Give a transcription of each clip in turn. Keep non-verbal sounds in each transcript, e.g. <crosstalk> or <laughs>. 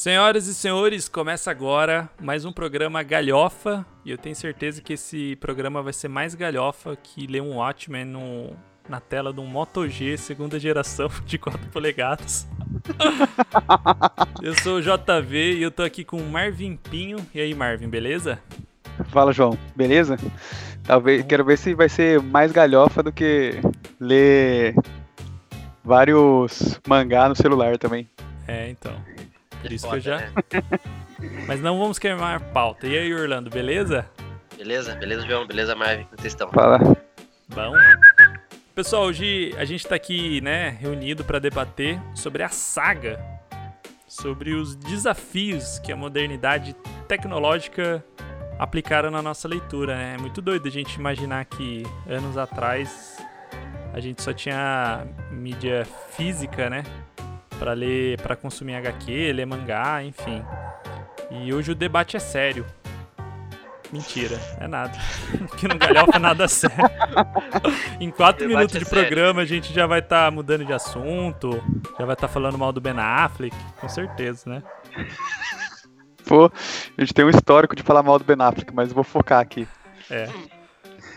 Senhoras e senhores, começa agora mais um programa Galhofa. E eu tenho certeza que esse programa vai ser mais galhofa que ler um Watchmen no, na tela de um Moto G segunda geração <laughs> de 4 polegadas. eu sou o JV e eu tô aqui com o Marvin Pinho. E aí, Marvin, beleza? Fala, João, beleza? Talvez, quero ver se vai ser mais galhofa do que ler vários mangá no celular também. É, então. Por isso que eu já. Né? <laughs> Mas não vamos queimar a pauta. E aí, Orlando, beleza? Beleza, beleza, João, beleza, Marvin, como vocês estão? Fala. Bom. Pessoal, hoje a gente tá aqui, né, reunido para debater sobre a saga, sobre os desafios que a modernidade tecnológica aplicaram na nossa leitura. Né? É muito doido a gente imaginar que anos atrás a gente só tinha mídia física, né? Para ler, para consumir HQ, ler mangá, enfim. E hoje o debate é sério. Mentira, é nada. <laughs> que não galhofa nada sério. em quatro minutos de é programa a gente já vai estar tá mudando de assunto, já vai estar tá falando mal do Ben Affleck, com certeza, né? Pô, a gente tem um histórico de falar mal do Ben Affleck, mas eu vou focar aqui. É.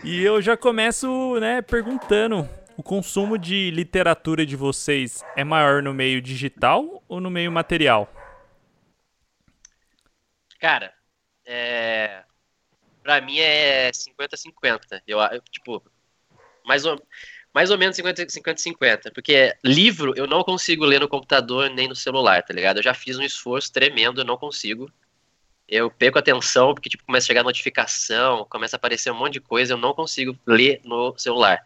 E eu já começo, né, perguntando o consumo de literatura de vocês é maior no meio digital ou no meio material? Cara, é... pra mim é 50-50. Eu, eu, tipo, mais ou, mais ou menos 50-50. Porque livro eu não consigo ler no computador nem no celular, tá ligado? Eu já fiz um esforço tremendo, eu não consigo. Eu perco atenção porque, tipo, começa a chegar notificação, começa a aparecer um monte de coisa, eu não consigo ler no celular.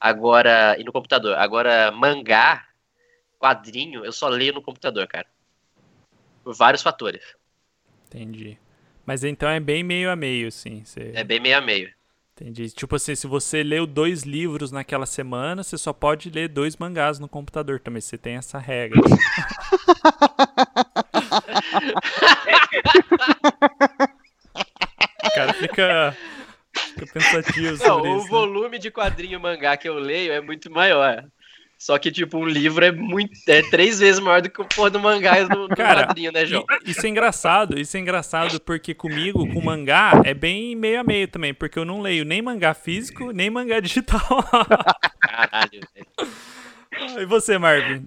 Agora, e no computador. Agora, mangá, quadrinho, eu só leio no computador, cara. Por vários fatores. Entendi. Mas então é bem meio a meio, sim. Você... É bem meio a meio. Entendi. Tipo assim, se você leu dois livros naquela semana, você só pode ler dois mangás no computador também. Você tem essa regra. <laughs> o cara fica Fico pensativo sobre Não, isso. O volume de quadrinho mangá que eu leio é muito maior. Só que, tipo, um livro é muito. É três vezes maior do que o porra do mangá do, do Cara, quadrinho, né, João? Isso é engraçado, isso é engraçado porque comigo, com mangá, é bem meio a meio também, porque eu não leio nem mangá físico, nem mangá digital. <laughs> Caralho, velho. E você, Marvin?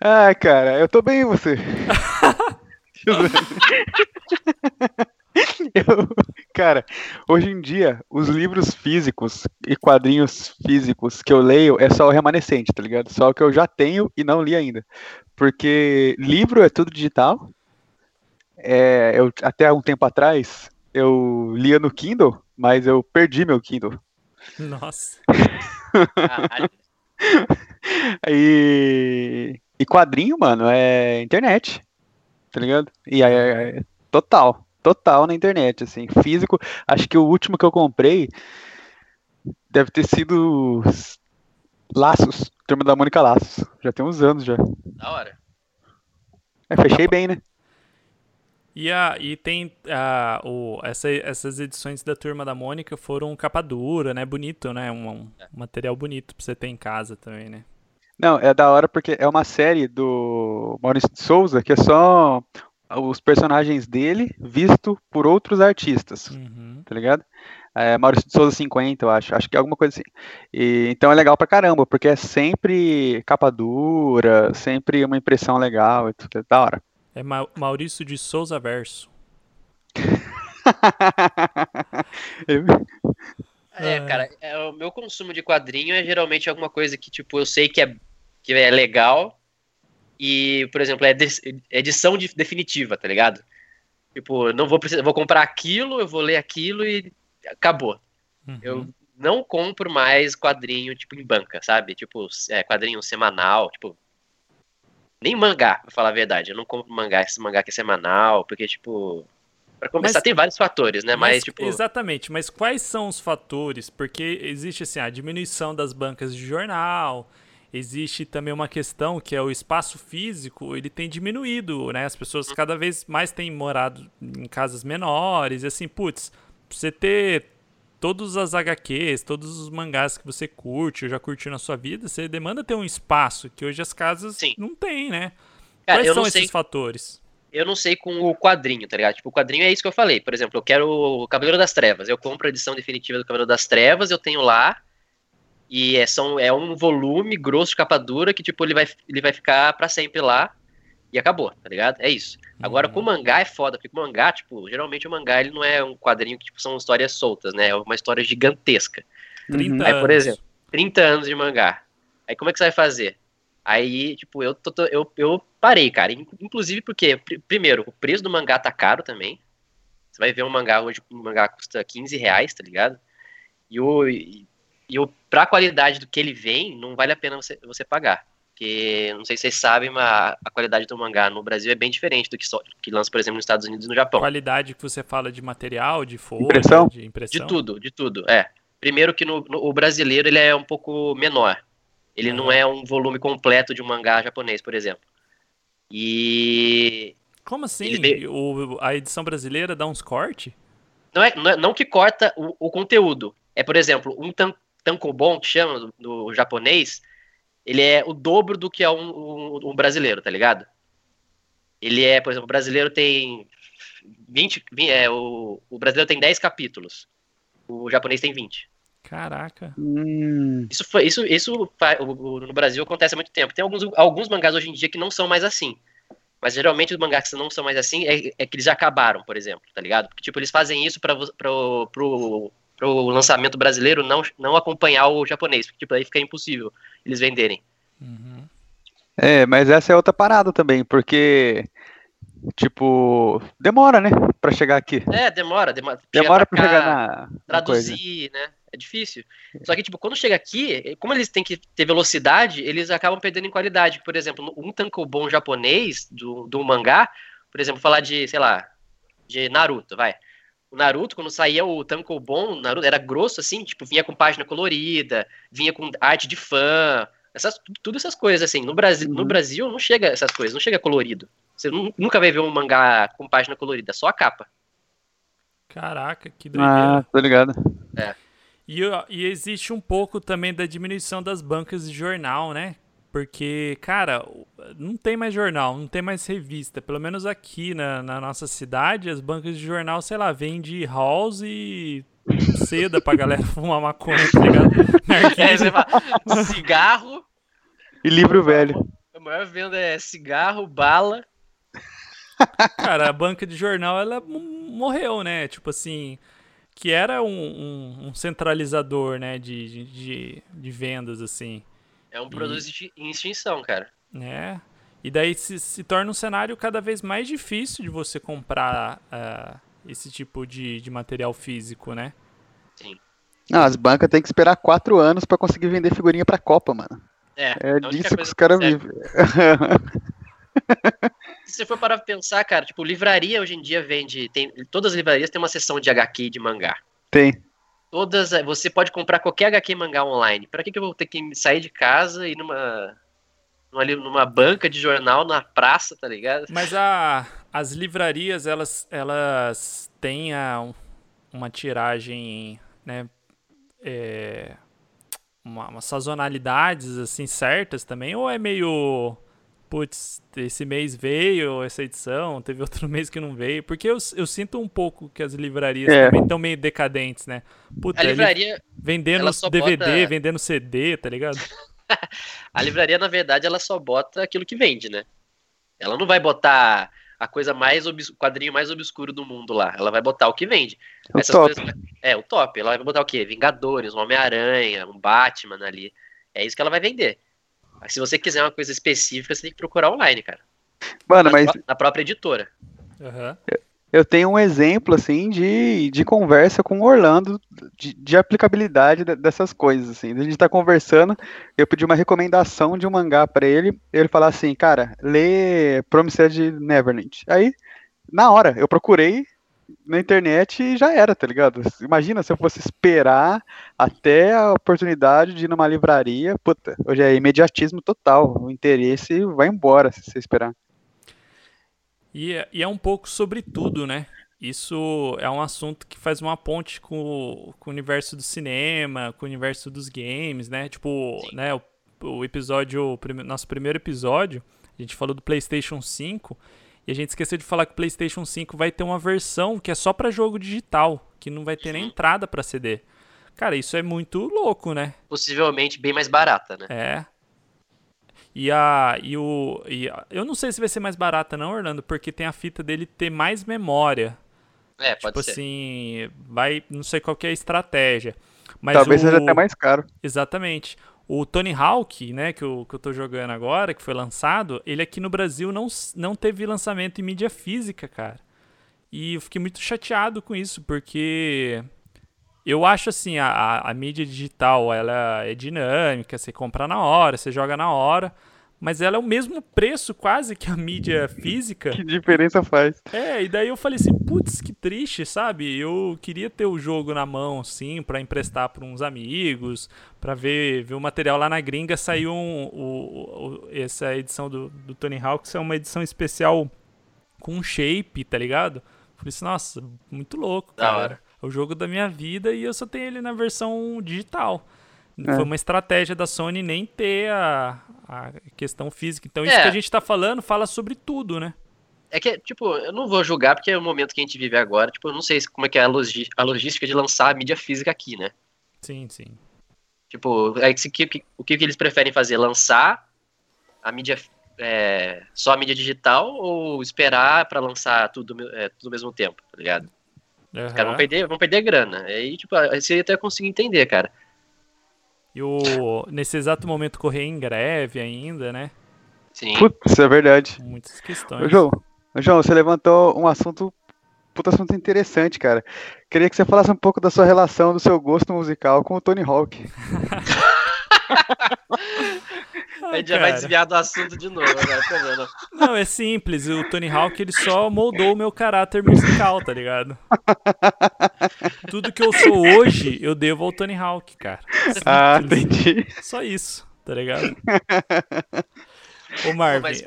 Ah, cara, eu tô bem e você? <laughs> <laughs> eu, cara, hoje em dia, os livros físicos e quadrinhos físicos que eu leio é só o remanescente, tá ligado? Só o que eu já tenho e não li ainda. Porque livro é tudo digital. É, eu, até um tempo atrás, eu lia no Kindle, mas eu perdi meu Kindle. Nossa. <laughs> e, e quadrinho, mano, é internet. Tá ligado? E aí, é, é, total total na internet, assim, físico. Acho que o último que eu comprei deve ter sido Laços, Turma da Mônica Laços. Já tem uns anos já. Da hora. É, fechei bem, né? E, a, e tem a, o, essa, essas edições da Turma da Mônica foram capa dura, né? Bonito, né? Um, um é. material bonito pra você ter em casa também, né? Não, é da hora porque é uma série do Maurício de Souza que é só os personagens dele visto por outros artistas, uhum. tá ligado? É, Maurício de Souza 50, eu acho, acho que é alguma coisa assim. E, então é legal pra caramba, porque é sempre capa dura, sempre uma impressão legal, é tudo é da hora. É Ma Maurício de Souza Verso. <laughs> é, cara, é, o meu consumo de quadrinho é geralmente alguma coisa que, tipo, eu sei que é, que é legal, e, por exemplo, é edição de, definitiva, tá ligado? Tipo, não vou precisar, vou comprar aquilo, eu vou ler aquilo e acabou. Uhum. Eu não compro mais quadrinho, tipo, em banca, sabe? Tipo, é, quadrinho semanal, tipo. Nem mangá, pra falar a verdade. Eu não compro mangá, esse mangá que é semanal, porque, tipo. Pra começar, mas, tem vários fatores, né? Mas, mas, tipo. Exatamente, mas quais são os fatores? Porque existe, assim, a diminuição das bancas de jornal, existe também uma questão que é o espaço físico, ele tem diminuído, né? As pessoas cada vez mais têm morado em casas menores, e assim, putz, pra você ter todas as HQs, todos os mangás que você curte ou já curtiu na sua vida, você demanda ter um espaço que hoje as casas Sim. não têm, né? Cara, Quais são esses fatores? eu não sei com o quadrinho, tá ligado? Tipo, o quadrinho é isso que eu falei. Por exemplo, eu quero o Cavaleiro das Trevas. Eu compro a edição definitiva do Cavaleiro das Trevas, eu tenho lá. E é, são, é um volume grosso de capa dura que, tipo, ele vai, ele vai ficar para sempre lá. E acabou, tá ligado? É isso. Agora, uhum. com o mangá é foda, porque o mangá, tipo, geralmente o mangá ele não é um quadrinho que tipo, são histórias soltas, né? É uma história gigantesca. 30 Aí, por exemplo, 30 anos de mangá. Aí como é que você vai fazer? Aí, tipo, eu, tô, eu, eu parei, cara. Inclusive porque, pr primeiro, o preço do mangá tá caro também. Você vai ver um mangá hoje, um mangá custa 15 reais, tá ligado? E o, e, e o, pra qualidade do que ele vem, não vale a pena você, você pagar. Porque, não sei se vocês sabem, mas a qualidade do mangá no Brasil é bem diferente do que, só, que lança, por exemplo, nos Estados Unidos e no Japão. Qualidade que você fala de material, de folha, impressão? de impressão? De tudo, de tudo, é. Primeiro que no, no o brasileiro ele é um pouco menor. Ele uhum. não é um volume completo de um mangá japonês, por exemplo. E... Como assim? Ele... O, a edição brasileira dá uns cortes? Não, é, não, é, não que corta o, o, conteúdo. É, por exemplo, um tan, tankobon, que chama no japonês ele é o dobro do que é um, um, um, brasileiro, tá ligado? Ele é, por exemplo, o brasileiro tem 20, é, o, o brasileiro tem 10 capítulos, o japonês tem 20. Caraca. Hum. Isso, foi, isso, isso no Brasil acontece há muito tempo. Tem alguns, alguns mangás hoje em dia que não são mais assim. Mas geralmente os mangás que não são mais assim é, é que eles já acabaram, por exemplo, tá ligado? Porque, tipo, eles fazem isso para pro, pro, pro lançamento brasileiro não, não acompanhar o japonês. Porque, tipo, aí fica impossível eles venderem. Uhum. É, mas essa é outra parada também, porque, tipo, demora, né, pra chegar aqui. É, demora, demora. Demora pra, pra chegar na. Traduzir, na né? É difícil. Só que, tipo, quando chega aqui, como eles têm que ter velocidade, eles acabam perdendo em qualidade. Por exemplo, um tankobon japonês do, do mangá, por exemplo, falar de, sei lá, de Naruto, vai. O Naruto, quando saía o tankobon, Naruto era grosso assim, tipo, vinha com página colorida, vinha com arte de fã, essas, tudo essas coisas assim. No Brasil, uhum. no Brasil não chega essas coisas, não chega colorido. Você nunca vai ver um mangá com página colorida, só a capa. Caraca, que doideira. Ah, tô ligado. É. E, e existe um pouco também da diminuição das bancas de jornal, né? Porque, cara, não tem mais jornal, não tem mais revista. Pelo menos aqui na, na nossa cidade, as bancas de jornal, sei lá, vende house e seda pra galera <laughs> fumar maconha, tá ligado? É, você fala, cigarro. E livro velho. A maior venda é cigarro, bala. Cara, a banca de jornal, ela morreu, né? Tipo assim, que era um, um, um centralizador, né, de, de, de, vendas, assim. É um produto e, em extinção, cara. É. E daí se, se torna um cenário cada vez mais difícil de você comprar uh, esse tipo de, de material físico, né? Sim. Não, as bancas têm que esperar quatro anos para conseguir vender figurinha pra Copa, mano. É, é disso que os caras vivem. <laughs> Se você for parar pra pensar, cara, tipo, livraria hoje em dia vende. Tem, todas as livrarias têm uma seção de HQ e de mangá. Tem. Todas. Você pode comprar qualquer HQ mangá online. Pra que, que eu vou ter que sair de casa e numa. Numa, numa banca de jornal na praça, tá ligado? Mas a, as livrarias, elas, elas têm a, uma tiragem, né? É, uma, uma sazonalidades assim certas também, ou é meio putz, esse mês veio essa edição, teve outro <laughs> mês que não veio. Porque eu, eu sinto um pouco que as livrarias é. também estão meio decadentes, né? Puta, a livraria. Vendendo DVD, bota... vendendo CD, tá ligado? <laughs> a livraria, na verdade, ela só bota aquilo que vende, né? Ela não vai botar a coisa mais obs... o quadrinho mais obscuro do mundo lá. Ela vai botar o que vende. O Essas top. Coisas... É, o top. Ela vai botar o quê? Vingadores, um Homem-Aranha, um Batman ali. É isso que ela vai vender. Mas se você quiser uma coisa específica, você tem que procurar online, cara. Mano, na, mas. Na própria editora. Uhum. Eu tenho um exemplo, assim, de, de conversa com o Orlando, de, de aplicabilidade dessas coisas, assim. A gente tá conversando, eu pedi uma recomendação de um mangá para ele, ele falar assim, cara, lê Promised Neverland. Aí, na hora, eu procurei, na internet e já era, tá ligado? Imagina se eu fosse esperar até a oportunidade de ir numa livraria. Puta, hoje é imediatismo total. O interesse vai embora se você esperar. E é, e é um pouco sobre tudo, né? Isso é um assunto que faz uma ponte com, com o universo do cinema, com o universo dos games, né? Tipo, Sim. né, o, o episódio, o nosso primeiro episódio, a gente falou do PlayStation 5 E a gente esqueceu de falar que o PlayStation 5 vai ter uma versão que é só para jogo digital, que não vai ter nem entrada para CD. Cara, isso é muito louco, né? Possivelmente bem mais barata, né? É. E a. E o. E a, eu não sei se vai ser mais barata, não, Orlando, porque tem a fita dele ter mais memória. É, pode tipo ser. assim, vai. Não sei qual é a estratégia. Mas Talvez o... seja até mais caro. Exatamente. O Tony Hawk, né, que eu, que eu tô jogando agora, que foi lançado, ele aqui no Brasil não, não teve lançamento em mídia física, cara. E eu fiquei muito chateado com isso, porque eu acho assim, a, a, mídia digital, ela é dinâmica, você compra na hora, você joga na hora, mas ela é o mesmo preço quase que a mídia <laughs> física. Que diferença faz? É, e daí eu falei assim, putz, que triste, sabe? Eu queria ter o jogo na mão, sim, para emprestar para uns amigos, para ver, ver o material lá na gringa. Saiu um, o, o, essa edição do, do Tony Hawk, é uma edição especial com shape, tá ligado? Falei assim, nossa, muito louco, cara. É o jogo da minha vida e eu só tenho ele na versão digital. É. Foi uma estratégia da Sony nem ter a, a questão física. Então, isso é. que a gente tá falando fala sobre tudo, né? É que, tipo, eu não vou julgar porque é o momento que a gente vive agora. Tipo, eu não sei como é que é a, a logística de lançar a mídia física aqui, né? Sim, sim. Tipo, é que, o que, que eles preferem fazer? Lançar a mídia é, só a mídia digital ou esperar para lançar tudo, é, tudo ao mesmo tempo, tá ligado? Uhum. Os caras vão perder, vão perder grana. Aí, tipo, você até conseguir entender, cara. E o, nesse exato momento correr em greve ainda, né? Sim. Putz, é verdade. Muitas questões. Ô, João, ô, João, você levantou um assunto, puta assunto interessante, cara. Queria que você falasse um pouco da sua relação, do seu gosto musical com o Tony Hawk. <laughs> a gente já vai desviar do assunto de novo, né? Tá vendo? Não, é simples. O Tony Hawk ele só moldou o meu caráter musical, tá ligado? Tudo que eu sou hoje, eu devo ao Tony Hawk, cara. Simples. Ah, entendi. Só isso, tá ligado? <laughs> Ô, Marvin. Mas,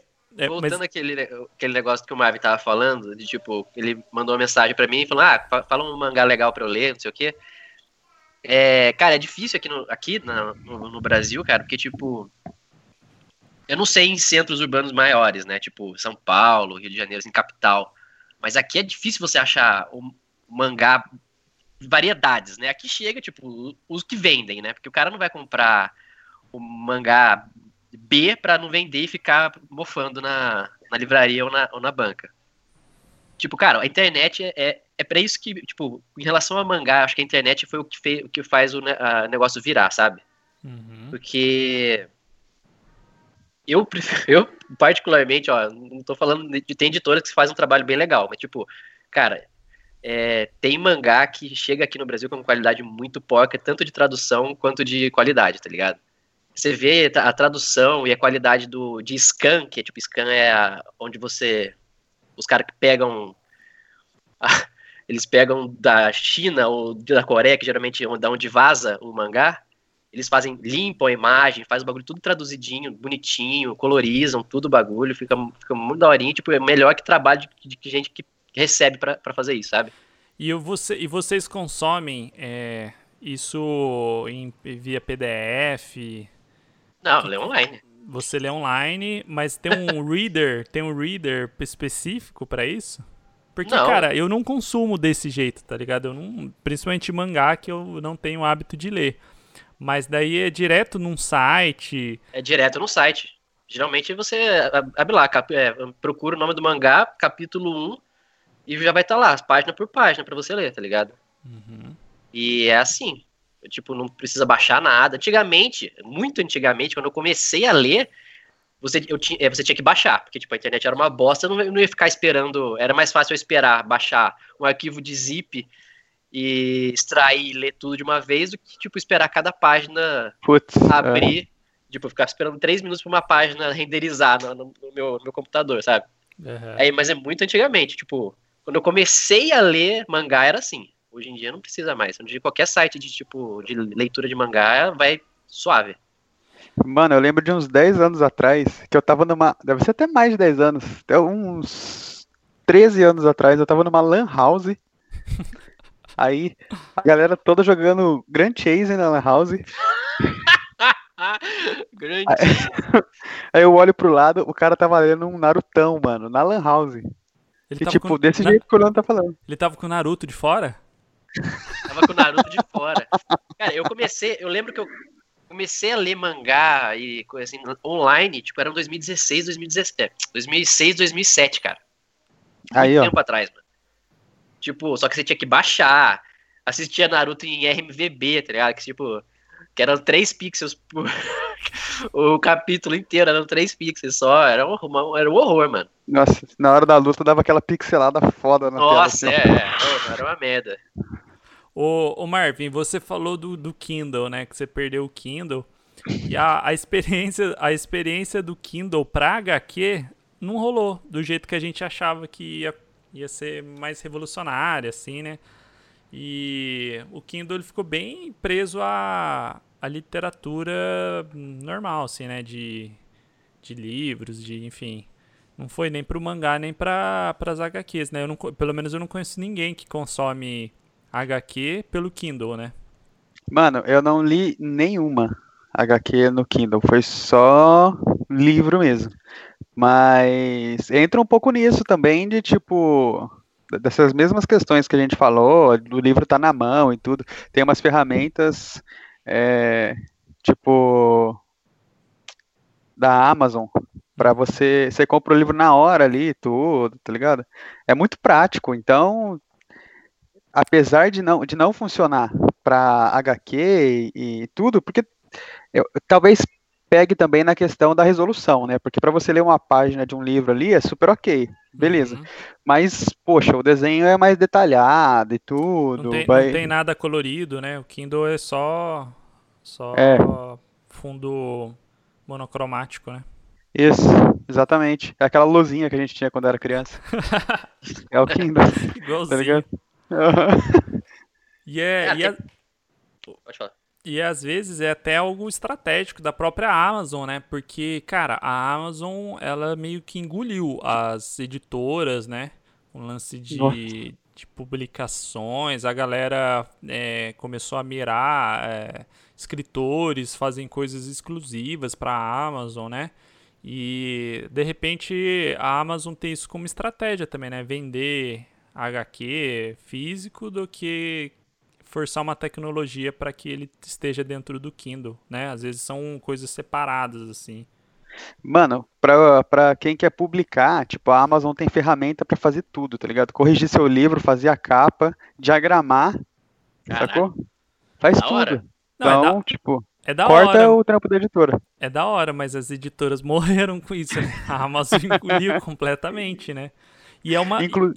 voltando é, mas... àquele, aquele negócio que o Marvin tava falando, de tipo, ele mandou uma mensagem pra mim falando, ah, fala um mangá legal pra eu ler, não sei o quê. É, cara, é difícil aqui, no, aqui no, no, no Brasil, cara, porque, tipo, eu não sei em centros urbanos maiores, né? Tipo São Paulo, Rio de Janeiro, em capital. Mas aqui é difícil você achar o mangá variedades, né? Aqui chega, tipo, os que vendem, né? Porque o cara não vai comprar o mangá B para não vender e ficar mofando na, na livraria ou na, ou na banca. Tipo, cara, a internet é, é, é para isso que, tipo, em relação a mangá, acho que a internet foi o que, fez, o que faz o negócio virar, sabe? Uhum. Porque eu, eu particularmente, ó, não tô falando de tem editoras que fazem um trabalho bem legal, mas tipo, cara, é, tem mangá que chega aqui no Brasil com qualidade muito porca, tanto de tradução quanto de qualidade, tá ligado? Você vê a tradução e a qualidade do, de scan, que é tipo, scan é a, onde você. Os caras que pegam. A, <laughs> eles pegam da China ou da Coreia, que geralmente é da onde vaza o mangá, eles fazem, limpam a imagem, faz o bagulho tudo traduzidinho, bonitinho, colorizam tudo o bagulho, fica, fica muito daorinho, tipo, é melhor que trabalho de, de gente que recebe para fazer isso, sabe? E, você, e vocês consomem é, isso em, via PDF? Não, lê online. Você lê online, mas tem um <laughs> reader, tem um reader específico para isso? Porque, não. cara, eu não consumo desse jeito, tá ligado? Eu não, principalmente mangá que eu não tenho hábito de ler. Mas daí é direto num site. É direto no site. Geralmente você abre lá, cap, é, procura o nome do mangá, capítulo 1, e já vai estar tá lá, página por página, para você ler, tá ligado? Uhum. E é assim. Tipo, não precisa baixar nada. Antigamente, muito antigamente, quando eu comecei a ler, você, eu tinha, é, você tinha que baixar, porque tipo, a internet era uma bosta, eu não, eu não ia ficar esperando. Era mais fácil eu esperar baixar um arquivo de zip e extrair e ler tudo de uma vez do que, tipo, esperar cada página Putz, abrir. É. Tipo, ficar esperando três minutos pra uma página renderizar no, no, no meu, no meu computador, sabe? Uhum. Aí, mas é muito antigamente, tipo, quando eu comecei a ler mangá era assim. Hoje em dia não precisa mais. De qualquer site de tipo de leitura de mangá vai suave. Mano, eu lembro de uns 10 anos atrás, que eu tava numa. Deve ser até mais de 10 anos. Até uns 13 anos atrás, eu tava numa Lan House. <laughs> Aí a galera toda jogando Grand Chase na Lan House. <laughs> Grande. Aí, <laughs> aí, eu olho pro lado, o cara tava lendo um Narutão, mano, na Lan House. Ele e, tipo, com... desse jeito que o Leandro tá falando. Ele tava com o Naruto de fora? Tava com o Naruto de fora. Cara, eu comecei, eu lembro que eu comecei a ler mangá e coisa assim, online, tipo, era 2016, 2017. 2006, 2007, cara. Aí, Muito ó. tempo atrás, mano. Tipo, só que você tinha que baixar. Assistia Naruto em RMVB, tá ligado? Que tipo, que eram 3 pixels por... <laughs> o capítulo inteiro eram 3 pixels só. Era um, uma, era um horror, mano. Nossa, na hora da luta dava aquela pixelada foda na Nossa, tela. Nossa, assim, é, era uma merda. Ô, ô Marvin, você falou do, do Kindle, né? Que você perdeu o Kindle. E a, a, experiência, a experiência do Kindle pra HQ não rolou do jeito que a gente achava que ia, ia ser mais revolucionária, assim, né? E o Kindle ele ficou bem preso à, à literatura normal, assim, né? De, de livros, de enfim. Não foi nem pro mangá, nem para as HQs, né? Eu não, pelo menos eu não conheço ninguém que consome HQ pelo Kindle, né? Mano, eu não li nenhuma HQ no Kindle, foi só livro mesmo. Mas entra um pouco nisso também de tipo dessas mesmas questões que a gente falou, do livro tá na mão e tudo. Tem umas ferramentas é, tipo da Amazon para você, você compra o livro na hora ali, tudo, tá ligado? É muito prático. Então, apesar de não, de não funcionar para HQ e, e, tudo, porque eu, talvez pegue também na questão da resolução, né? Porque para você ler uma página de um livro ali é super ok, beleza. Uhum. Mas, poxa, o desenho é mais detalhado e tudo. Não tem, vai... não tem nada colorido, né? O Kindle é só, só é. fundo monocromático, né? Isso, exatamente. É aquela luzinha que a gente tinha quando era criança. <laughs> é o Kindle. <laughs> Igualzinho. Tá ligado? E é. é e, a... Pode falar. E às vezes é até algo estratégico da própria Amazon, né? Porque, cara, a Amazon, ela meio que engoliu as editoras, né? Um lance de, de publicações, a galera é, começou a mirar, é, escritores fazem coisas exclusivas para a Amazon, né? E de repente a Amazon tem isso como estratégia também, né? Vender HQ físico do que forçar uma tecnologia para que ele esteja dentro do Kindle, né? Às vezes são coisas separadas assim. Mano, pra, pra quem quer publicar, tipo, a Amazon tem ferramenta para fazer tudo, tá ligado? Corrigir seu livro, fazer a capa, diagramar, Caraca. sacou? Faz da tudo. Hora. Então, Não, é da... tipo, é da corta hora. o trampo da editora. É da hora, mas as editoras <laughs> morreram com isso, né? A Amazon engoliu completamente, né? E é uma... Inclu...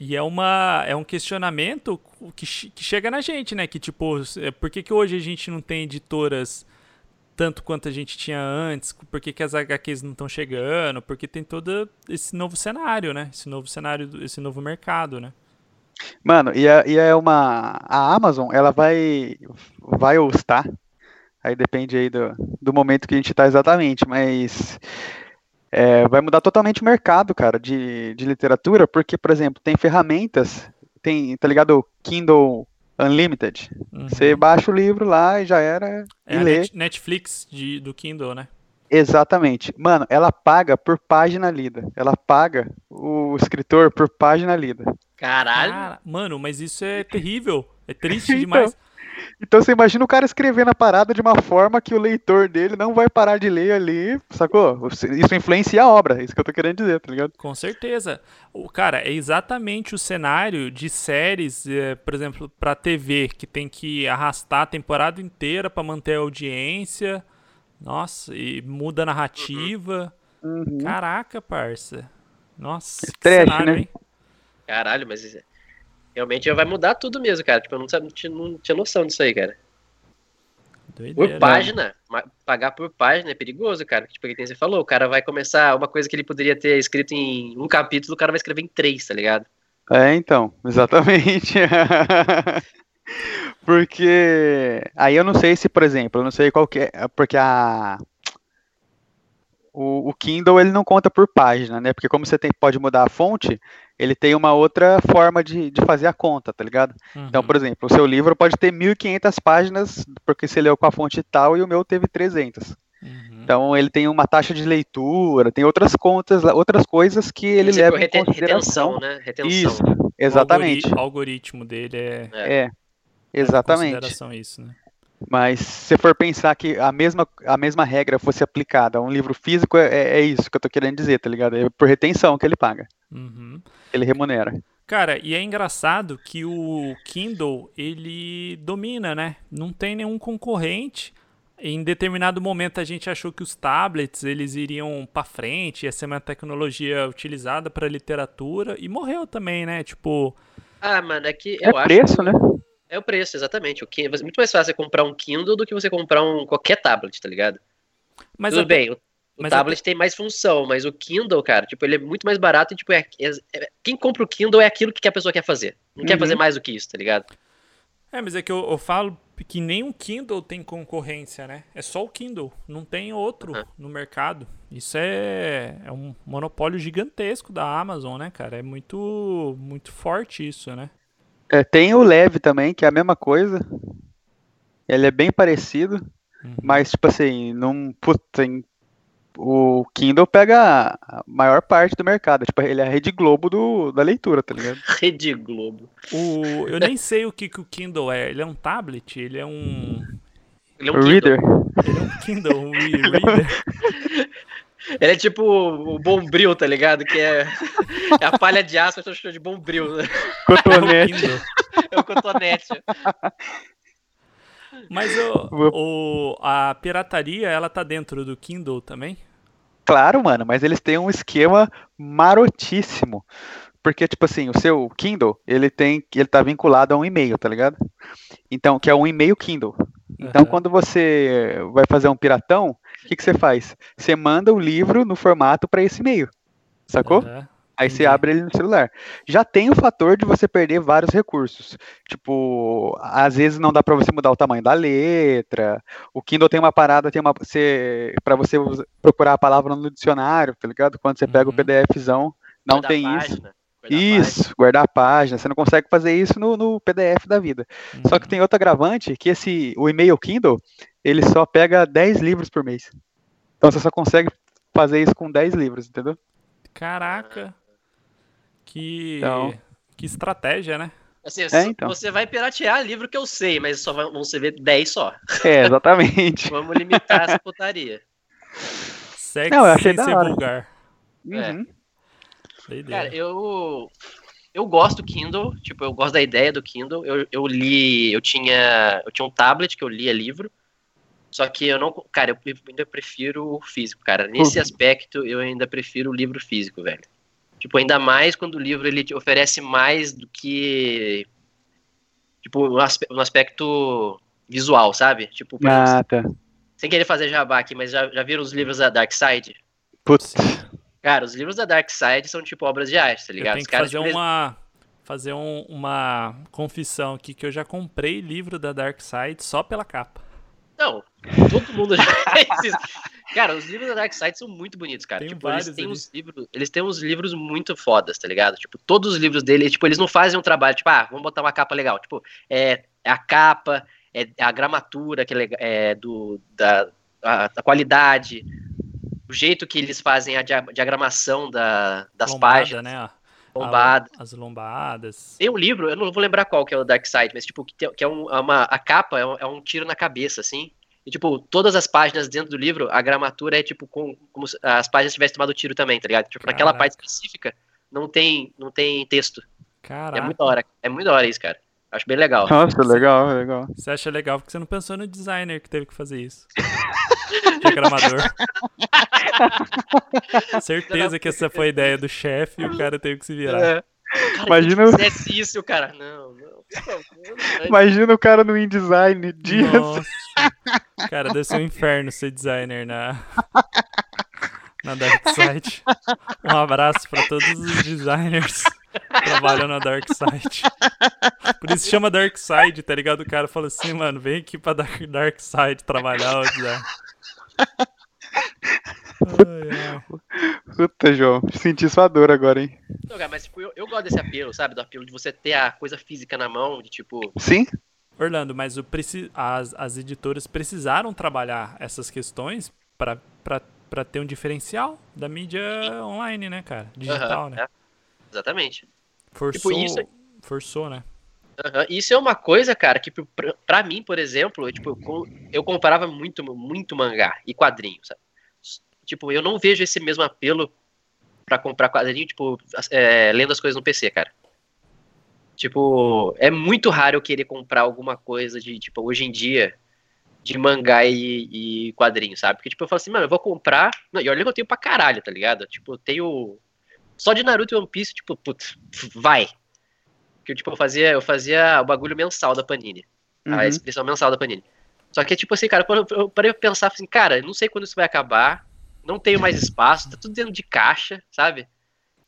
E é, uma, é um questionamento que, que chega na gente, né? Que tipo, é, por que, que hoje a gente não tem editoras tanto quanto a gente tinha antes? Por que, que as HQs não estão chegando? Porque tem todo esse novo cenário, né? Esse novo cenário, esse novo mercado, né? Mano, e é, e é uma. A Amazon, ela vai. Vai ostar. Aí depende aí do, do momento que a gente está exatamente, mas é, vai mudar totalmente o mercado, cara, de, de literatura, porque, por exemplo, tem ferramentas, tem, tá ligado, o Kindle Unlimited. Uhum. Você baixa o livro lá e já era é e lê. Netflix de, do Kindle, né? Exatamente. Mano, ela paga por página lida. Ela paga o escritor por página lida. Caralho. Cara, mano, mas isso é terrível. É triste demais. <laughs> Então você imagina o cara escrevendo a parada de uma forma que o leitor dele não vai parar de ler ali, sacou? Isso influencia a obra, é isso que eu tô querendo dizer, tá ligado? Com certeza. O cara, é exatamente o cenário de séries, é, por exemplo, pra TV, que tem que arrastar a temporada inteira para manter a audiência. Nossa, e muda a narrativa. Uhum. Caraca, parça. Nossa, é trash, cenário, né? Hein? Caralho, mas realmente vai mudar tudo mesmo, cara. Tipo, eu não, não, tinha, não tinha noção disso aí, cara. Doideira, por página, né? pagar por página é perigoso, cara. Tipo, que você falou, o cara vai começar uma coisa que ele poderia ter escrito em um capítulo, o cara vai escrever em três, tá ligado? É, então, <laughs> exatamente. <laughs> porque aí eu não sei se, por exemplo, eu não sei qual que é, porque a o, o, Kindle ele não conta por página, né? Porque como você tem, pode mudar a fonte, ele tem uma outra forma de, de fazer a conta, tá ligado? Uhum. Então, por exemplo, o seu livro pode ter 1.500 páginas, porque você leu com a fonte tal, e o meu teve 300. Uhum. Então ele tem uma taxa de leitura, tem outras contas, outras coisas que ele leva em consideração. Retenção, né? Retenção. Isso, exatamente. O algoritmo dele é. É, é exatamente. consideração isso, né? Mas se for pensar que a mesma, a mesma regra fosse aplicada a um livro físico, é, é, é isso que eu tô querendo dizer, tá ligado? É por retenção que ele paga. Uhum. Ele remunera. Cara, e é engraçado que o Kindle, ele domina, né? Não tem nenhum concorrente. Em determinado momento a gente achou que os tablets eles iriam para frente, ia ser uma tecnologia utilizada para literatura e morreu também, né? Tipo, ah, mano, é que é eu preço, acho né? É o preço, exatamente. O Kindle, é muito mais fácil comprar um Kindle do que você comprar um qualquer tablet, tá ligado? Mas Tudo bem, o, o tablet tem mais função, mas o Kindle, cara, tipo, ele é muito mais barato e, tipo, é, é, é quem compra o Kindle é aquilo que a pessoa quer fazer. Não uhum. quer fazer mais do que isso, tá ligado? É, mas é que eu, eu falo que nem o Kindle tem concorrência, né? É só o Kindle, não tem outro uhum. no mercado. Isso é, é um monopólio gigantesco da Amazon, né, cara? É muito, muito forte isso, né? É, tem o Leve também, que é a mesma coisa. Ele é bem parecido, uhum. mas, tipo assim, não. Puta, o Kindle pega a maior parte do mercado. Tipo, ele é a Rede Globo do, da leitura, tá ligado? <laughs> Rede Globo. O, eu nem sei o que, que o Kindle é. Ele é um tablet? Ele é um. Ele é um Reader. Ele é um Kindle, um reader. <laughs> Ele é tipo o bombril, tá ligado? Que é, é a palha de aço, eu tô de bombril. Né? Cotonete. É o cotonete. Mas o, o, a pirataria, ela tá dentro do Kindle também? Claro, mano, mas eles têm um esquema marotíssimo. Porque, tipo assim, o seu Kindle, ele tem, ele tá vinculado a um e-mail, tá ligado? Então, que é um e-mail Kindle. Então, uhum. quando você vai fazer um piratão, o que, que você faz? Você manda o livro no formato para esse e-mail, sacou? Uhum. Aí você abre ele no celular. Já tem o fator de você perder vários recursos. Tipo, às vezes não dá para você mudar o tamanho da letra. O Kindle tem uma parada, tem uma você para você procurar a palavra no dicionário, tá ligado? Quando você pega uhum. o PDFzão, não tem isso. Guardar isso, guardar a página. Você não consegue fazer isso no, no PDF da vida. Uhum. Só que tem outro agravante, que esse o e-mail Kindle, ele só pega 10 livros por mês. Então você só consegue fazer isso com 10 livros, entendeu? Caraca. Que, então... que estratégia, né? Assim, é, então. Você vai piratear livro que eu sei, mas só vão você ver 10 só. É, exatamente. <laughs> Vamos limitar essa putaria. Sexo Não, eu achei sem ser vulgar. Uhum. É. Cara, eu eu gosto do Kindle, tipo, eu gosto da ideia do Kindle. Eu, eu li, eu tinha, eu tinha um tablet que eu lia livro. Só que eu não, cara, eu ainda prefiro o físico, cara. Nesse uhum. aspecto, eu ainda prefiro o livro físico, velho. Tipo, ainda mais quando o livro ele te oferece mais do que tipo um aspecto visual, sabe? Tipo, ah, tá. sem querer fazer jabá aqui, mas já, já viram os livros da Dark Side? Putz. Cara, os livros da Dark Side são tipo obras de arte, tá ligado? Eu tenho que fazer tipo, uma fazer um, uma confissão aqui que eu já comprei livro da Dark Side só pela capa. Não, todo mundo já <laughs> Cara, os livros da Dark Side são muito bonitos, cara. Tem tipo, eles têm ali. uns livros, eles têm uns livros muito fodas, tá ligado? Tipo, todos os livros dele, tipo, eles não fazem um trabalho, tipo, ah, vamos botar uma capa legal. Tipo, é, é a capa, é a gramatura que é, é do da a, a, qualidade, o jeito que eles fazem a diagramação da, das Lombada, páginas. Né? Lombada. As lombadas. Tem um livro, eu não vou lembrar qual que é o Dark Side, mas tipo, que, é, é uma, a capa é um, é um, tiro na cabeça, assim. E, tipo, todas as páginas dentro do livro, a gramatura é tipo com, como se as páginas tivessem tomado tiro também, tá ligado? Tipo, Caraca. naquela parte específica, não tem, não tem texto. Caraca. É muito da hora. É muito da hora isso, cara. Acho bem legal. Nossa, legal, legal. Você acha legal porque você não pensou no designer que teve que fazer isso. Diagramador. <laughs> Certeza que essa foi a ideia do chefe e o cara teve que se virar. É. Cara, Imagina se fizesse isso, cara. Não, não. Imagina o cara no InDesign dias. Nossa. Cara, deve ser um inferno ser designer na, na Dark Side. Um abraço para todos os designers que trabalham na Dark Side. Por isso chama Dark Side, tá ligado? O cara fala assim, mano, vem aqui pra Dark, Dark Side trabalhar o design. Puta, João, senti sua dor agora, hein? Não, cara, mas tipo, eu, eu gosto desse apelo, sabe? Do apelo de você ter a coisa física na mão, de tipo. Sim. Orlando, mas o preci... as, as editoras precisaram trabalhar essas questões para ter um diferencial da mídia online, né, cara? Digital, uhum, né? É. Exatamente. Forçou, tipo, isso... forçou, né? Uhum. Isso é uma coisa, cara, que pra, pra mim, por exemplo, eu, tipo, eu comparava muito, muito mangá e quadrinhos, sabe? Tipo, eu não vejo esse mesmo apelo para comprar quadrinho, tipo, é, lendo as coisas no PC, cara. Tipo, é muito raro eu querer comprar alguma coisa de, tipo, hoje em dia, de mangá e, e quadrinho, sabe? Porque, tipo, eu falo assim, mano, eu vou comprar. Não, e olha que eu tenho pra caralho, tá ligado? Tipo, eu tenho. Só de Naruto e One Piece, tipo, putz, vai. Que tipo, eu fazia, eu fazia o bagulho mensal da Panini. Uhum. A expressão mensal da Panini. Só que, tipo assim, cara, eu parei pra pensar assim, cara, não sei quando isso vai acabar, não tenho mais espaço, tá tudo dentro de caixa, sabe?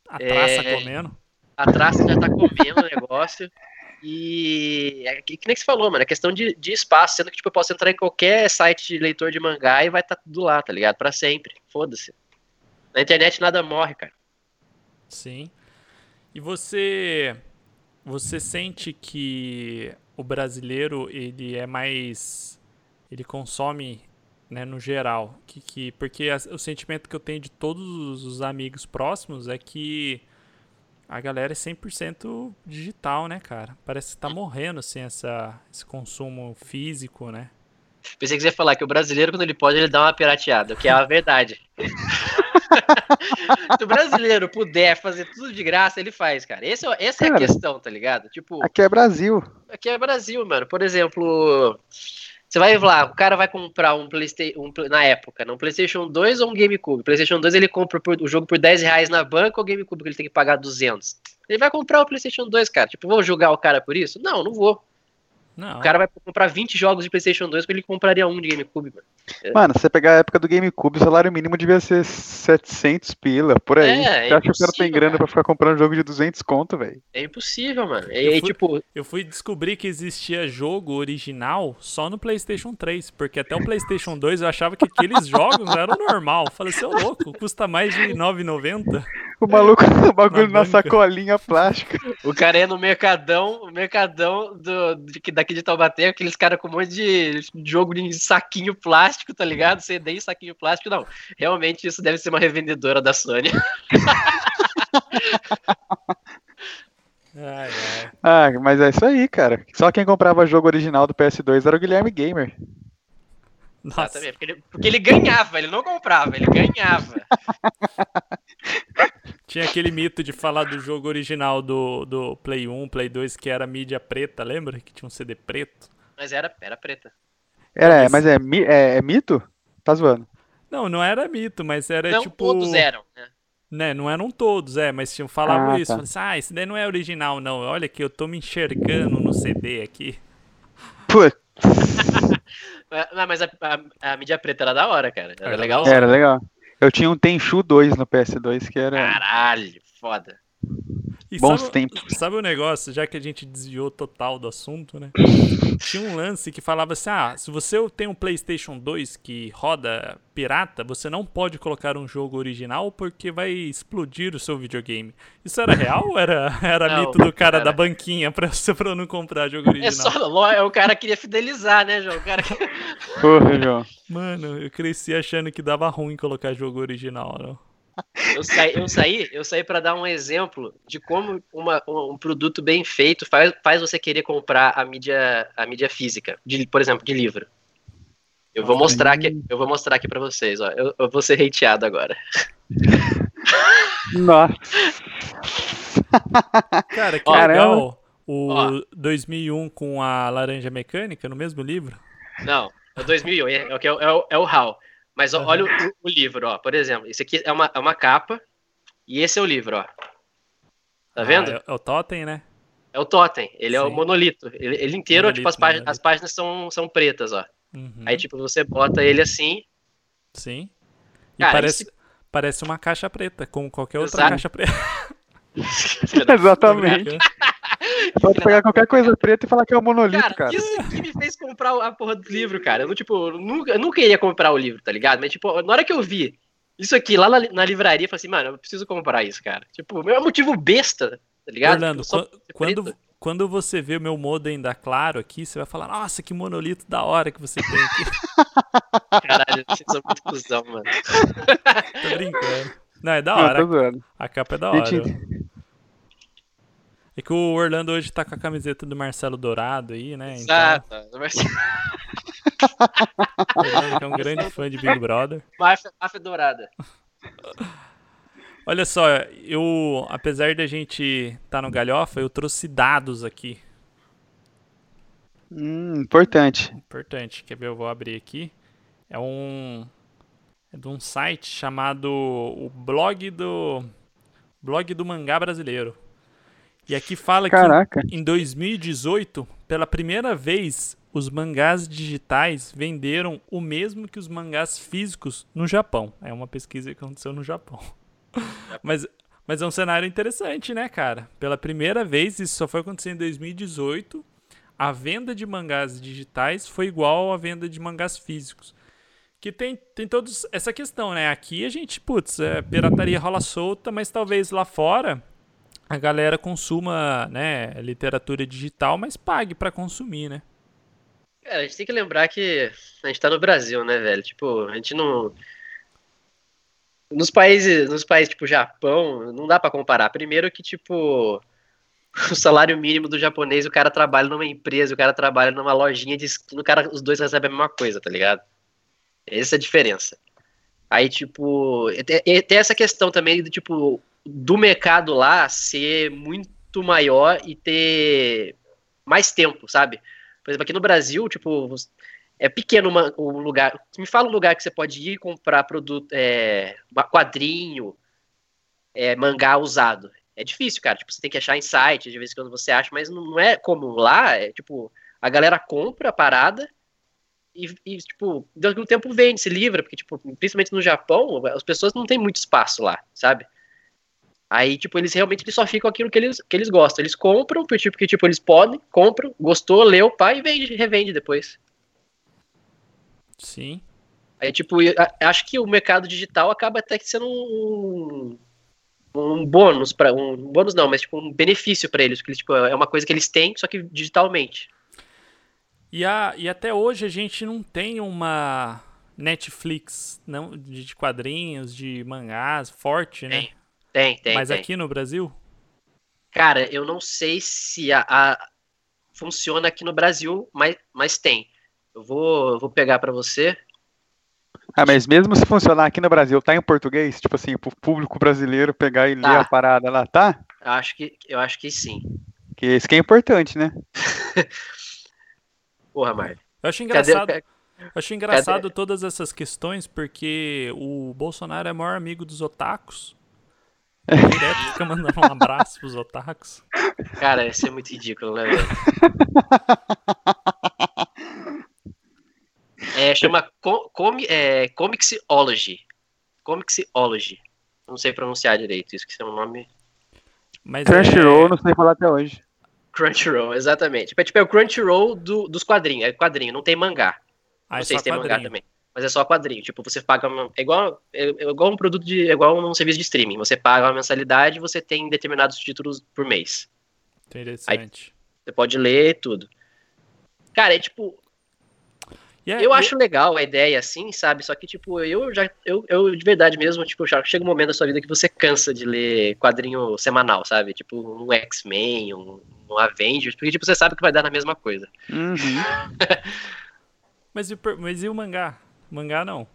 A traça é, comendo. A traça já tá comendo o negócio. E é que, que nem que você falou, mano, é questão de, de espaço, sendo que tipo, eu posso entrar em qualquer site de leitor de mangá e vai estar tá tudo lá, tá ligado? Pra sempre. Foda-se. Na internet nada morre, cara. Sim. E você você sente que o brasileiro ele é mais ele consome né, no geral que, que porque a, o sentimento que eu tenho de todos os amigos próximos é que a galera é 100% digital, né, cara? Parece que tá morrendo assim essa, esse consumo físico, né? Pensei que você ia falar que o brasileiro, quando ele pode, ele dá uma pirateada, o que é a verdade. <laughs> Se o brasileiro puder fazer tudo de graça, ele faz, cara. Esse, é essa cara, é a questão, tá ligado? Tipo, aqui é Brasil. Aqui é Brasil, mano. Por exemplo, você vai lá, o cara vai comprar um PlayStation, um, na época, um PlayStation 2 ou um GameCube. PlayStation 2 ele compra por, o jogo por 10 reais na banca ou o GameCube que ele tem que pagar 200. Ele vai comprar o PlayStation 2, cara. Tipo, vou julgar o cara por isso? Não, não vou. Não. O cara vai comprar 20 jogos de PlayStation 2 porque ele compraria um de GameCube, mano. É. Mano, você pegar a época do GameCube, o salário mínimo devia ser 700 pila, por aí. É, você é acha que o cara tem grana pra ficar comprando jogo de 200 conto, velho? É impossível, mano. E aí, tipo... Eu fui descobrir que existia jogo original só no PlayStation 3, porque até o PlayStation 2 eu achava que aqueles jogos eram normal. Falei, seu louco, custa mais de 9,90. O maluco, <laughs> o bagulho na, na sacolinha plástica. O cara é no mercadão, o mercadão do, daqui de Taubaté, aqueles caras com um monte de jogo de saquinho plástico, tá ligado? CD em saquinho plástico, não. Realmente isso deve ser uma revendedora da Sony. <laughs> ai, ai. Ah, mas é isso aí, cara. Só quem comprava jogo original do PS2 era o Guilherme Gamer. Nossa. Exatamente, porque ele, porque ele ganhava, ele não comprava, ele ganhava. <laughs> Tinha aquele mito de falar do jogo original do, do Play 1, Play 2, que era mídia preta, lembra? Que tinha um CD preto. Mas era, era preta. Era, mas é, é, é mito? Tá zoando. Não, não era mito, mas era não tipo. Todos eram, né? né? Não eram todos, é, mas tinham falado ah, isso. Tá. Assim, ah, esse daí não é original, não. Olha que eu tô me enxergando no CD aqui. Putz. <laughs> <laughs> não, mas a, a, a, mídia preta era da hora, cara. Era legal. Era legal. Eu tinha um Tenchu 2 no PS2 que era. Caralho, foda. E Bons sabe, tempos. Sabe o negócio, já que a gente desviou total do assunto, né? <laughs> Tinha um lance que falava assim: ah, se você tem um PlayStation 2 que roda pirata, você não pode colocar um jogo original porque vai explodir o seu videogame. Isso era real ou era, <laughs> era não, mito do cara, cara, da banquinha pra, <laughs> pra não comprar jogo original? É só, é, o cara queria fidelizar, né, João? O cara... Porra, João. Mano, eu cresci achando que dava ruim colocar jogo original, não. Eu saí, eu saí, eu saí para dar um exemplo de como uma, um produto bem feito faz, faz você querer comprar a mídia, a mídia física, de, por exemplo, de livro. Eu vou mostrar aqui, eu vou mostrar aqui para vocês, ó. Eu, eu, vou ser hateado agora. <laughs> Nossa. Cara, que ó, legal. O ó. 2001 com a laranja mecânica no mesmo livro? Não, é 2001, é, é, é, o, é o HAL. Mas uhum. olha o, o, livro, ó. Por exemplo, esse aqui é uma, é uma capa e esse é o livro, ó. Tá vendo? Ah, é, é, o Totem, né? É o Totem, ele Sim. é o monolito. Ele, ele inteiro, monolito, tipo, as, páginas, as páginas são, são pretas, ó. Uhum. Aí, tipo, você bota ele assim. Sim. E Cara, parece, esse... parece uma caixa preta, como qualquer outra Exato. caixa preta. <laughs> Exatamente. Pode pegar qualquer coisa preta e falar que é um monolito, cara. cara. Isso que me fez comprar a porra do livro, cara. Eu, tipo, eu nunca, eu nunca iria comprar o livro, tá ligado? Mas, tipo, na hora que eu vi Isso aqui, lá na, na livraria, eu falei assim, mano, eu preciso comprar isso, cara. Tipo, meu motivo besta, tá ligado? Orlando, tipo, quando, quando você vê o meu modem da Claro aqui, você vai falar, nossa, que monolito da hora que você tem aqui. <laughs> Caralho, vocês são muito cuzão, mano. <laughs> Tô brincando. Não, é da hora. Não, a capa é da hora. É que o Orlando hoje tá com a camiseta do Marcelo Dourado aí, né? Então... Exato. <laughs> Orlando que é um grande fã de Big Brother. Máfia, máfia Dourada. Olha só, eu, apesar de a gente estar tá no galhofa, eu trouxe dados aqui. Hum, importante. Importante. Quer ver? Eu vou abrir aqui. É um é de um site chamado o blog do blog do mangá brasileiro. E aqui fala Caraca. que em 2018, pela primeira vez, os mangás digitais venderam o mesmo que os mangás físicos no Japão. É uma pesquisa que aconteceu no Japão. <laughs> mas, mas é um cenário interessante, né, cara? Pela primeira vez, isso só foi acontecer em 2018, a venda de mangás digitais foi igual à venda de mangás físicos. Que tem, tem todos essa questão, né? Aqui a gente, putz, é, pirataria rola solta, mas talvez lá fora a galera consuma, né, literatura digital, mas pague para consumir, né? É, a gente tem que lembrar que a gente tá no Brasil, né, velho? Tipo, a gente não. Nos países, nos países tipo Japão, não dá para comparar. Primeiro que, tipo, <laughs> o salário mínimo do japonês, o cara trabalha numa empresa, o cara trabalha numa lojinha de o cara, os dois recebem a mesma coisa, tá ligado? Essa é a diferença. Aí, tipo, tem essa questão também do tipo, do mercado lá ser muito maior e ter mais tempo, sabe? Por exemplo, aqui no Brasil, tipo, é pequeno uma, o lugar. Me fala um lugar que você pode ir comprar produto, é, quadrinho, é, mangá usado. É difícil, cara. Tipo, você tem que achar em site, de vez em quando você acha, mas não é comum lá. É tipo, a galera compra a parada e, e tipo, daqui tempo vende, se livra, porque, tipo, principalmente no Japão, as pessoas não têm muito espaço lá, sabe? Aí, tipo, eles realmente eles só ficam aquilo que eles, que eles gostam. Eles compram, porque, tipo, que, tipo, eles podem, compram, gostou, leu, pai e vende, revende depois. Sim. Aí, tipo, acho que o mercado digital acaba até sendo um, um bônus para um bônus não, mas tipo um benefício para eles, porque tipo, é uma coisa que eles têm, só que digitalmente. E, a, e até hoje a gente não tem uma Netflix não de quadrinhos, de mangás forte, né? Tem, tem. Mas tem. aqui no Brasil? Cara, eu não sei se a, a funciona aqui no Brasil, mas, mas tem. Eu vou, vou pegar para você. Ah, mas mesmo se funcionar aqui no Brasil, tá em português? Tipo assim, pro público brasileiro pegar e tá. ler a parada lá, tá? Eu acho que, eu acho que sim. Que isso que é importante, né? <laughs> Porra, Mário. Eu acho engraçado. Cadê? Eu acho engraçado Cadê? todas essas questões, porque o Bolsonaro é o maior amigo dos otakus. Direto fica mandando um abraço pros otakus. Cara, isso é muito ridículo, né, velho? É, chama com, é, Comicsology. Comicsology. Não sei pronunciar direito, isso que é um nome. Mas Crunchyroll, é... não sei falar até hoje. Crunchyroll, exatamente. Tipo, é, tipo, é o Crunchyroll do, dos quadrinhos. É quadrinho, não tem mangá. Ah, não sei se tem quadrinho. mangá também mas é só quadrinho. Tipo, você paga. Uma, é, igual, é, é igual um produto de. É igual um serviço de streaming. Você paga uma mensalidade e você tem determinados títulos por mês. Interessante. Aí, você pode ler tudo. Cara, é tipo. Yeah, eu acho legal a ideia assim, sabe? Só que, tipo, eu já. Eu, eu de verdade mesmo, tipo, chega um momento da sua vida que você cansa de ler quadrinho semanal, sabe? Tipo, um X-Men, um, um Avengers, porque, tipo, você sabe que vai dar na mesma coisa. Uhum. <laughs> mas, e, mas e o mangá? Mangá não.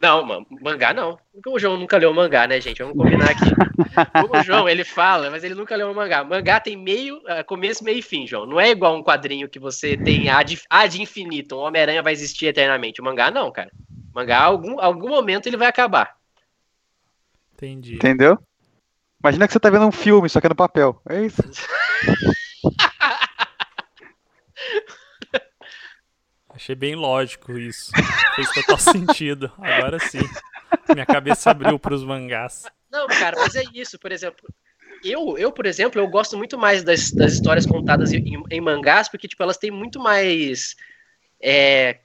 Não, mangá não. O João nunca leu mangá, né, gente? Vamos combinar aqui. <laughs> o João, ele fala, mas ele nunca leu um mangá. Mangá tem meio, uh, começo, meio e fim, João. Não é igual um quadrinho que você tem ad, ad infinito. Um Homem-Aranha vai existir eternamente. O mangá não, cara. O mangá, algum, algum momento ele vai acabar. Entendi. Entendeu? Imagina que você tá vendo um filme, só que é no papel. É isso. <laughs> Achei bem lógico isso. Fez total <laughs> sentido. Agora sim. Minha cabeça abriu para os mangás. Não, cara, mas é isso, por exemplo. Eu, eu por exemplo, eu gosto muito mais das, das histórias contadas em, em, mangás, porque, tipo, elas têm muito mais. É,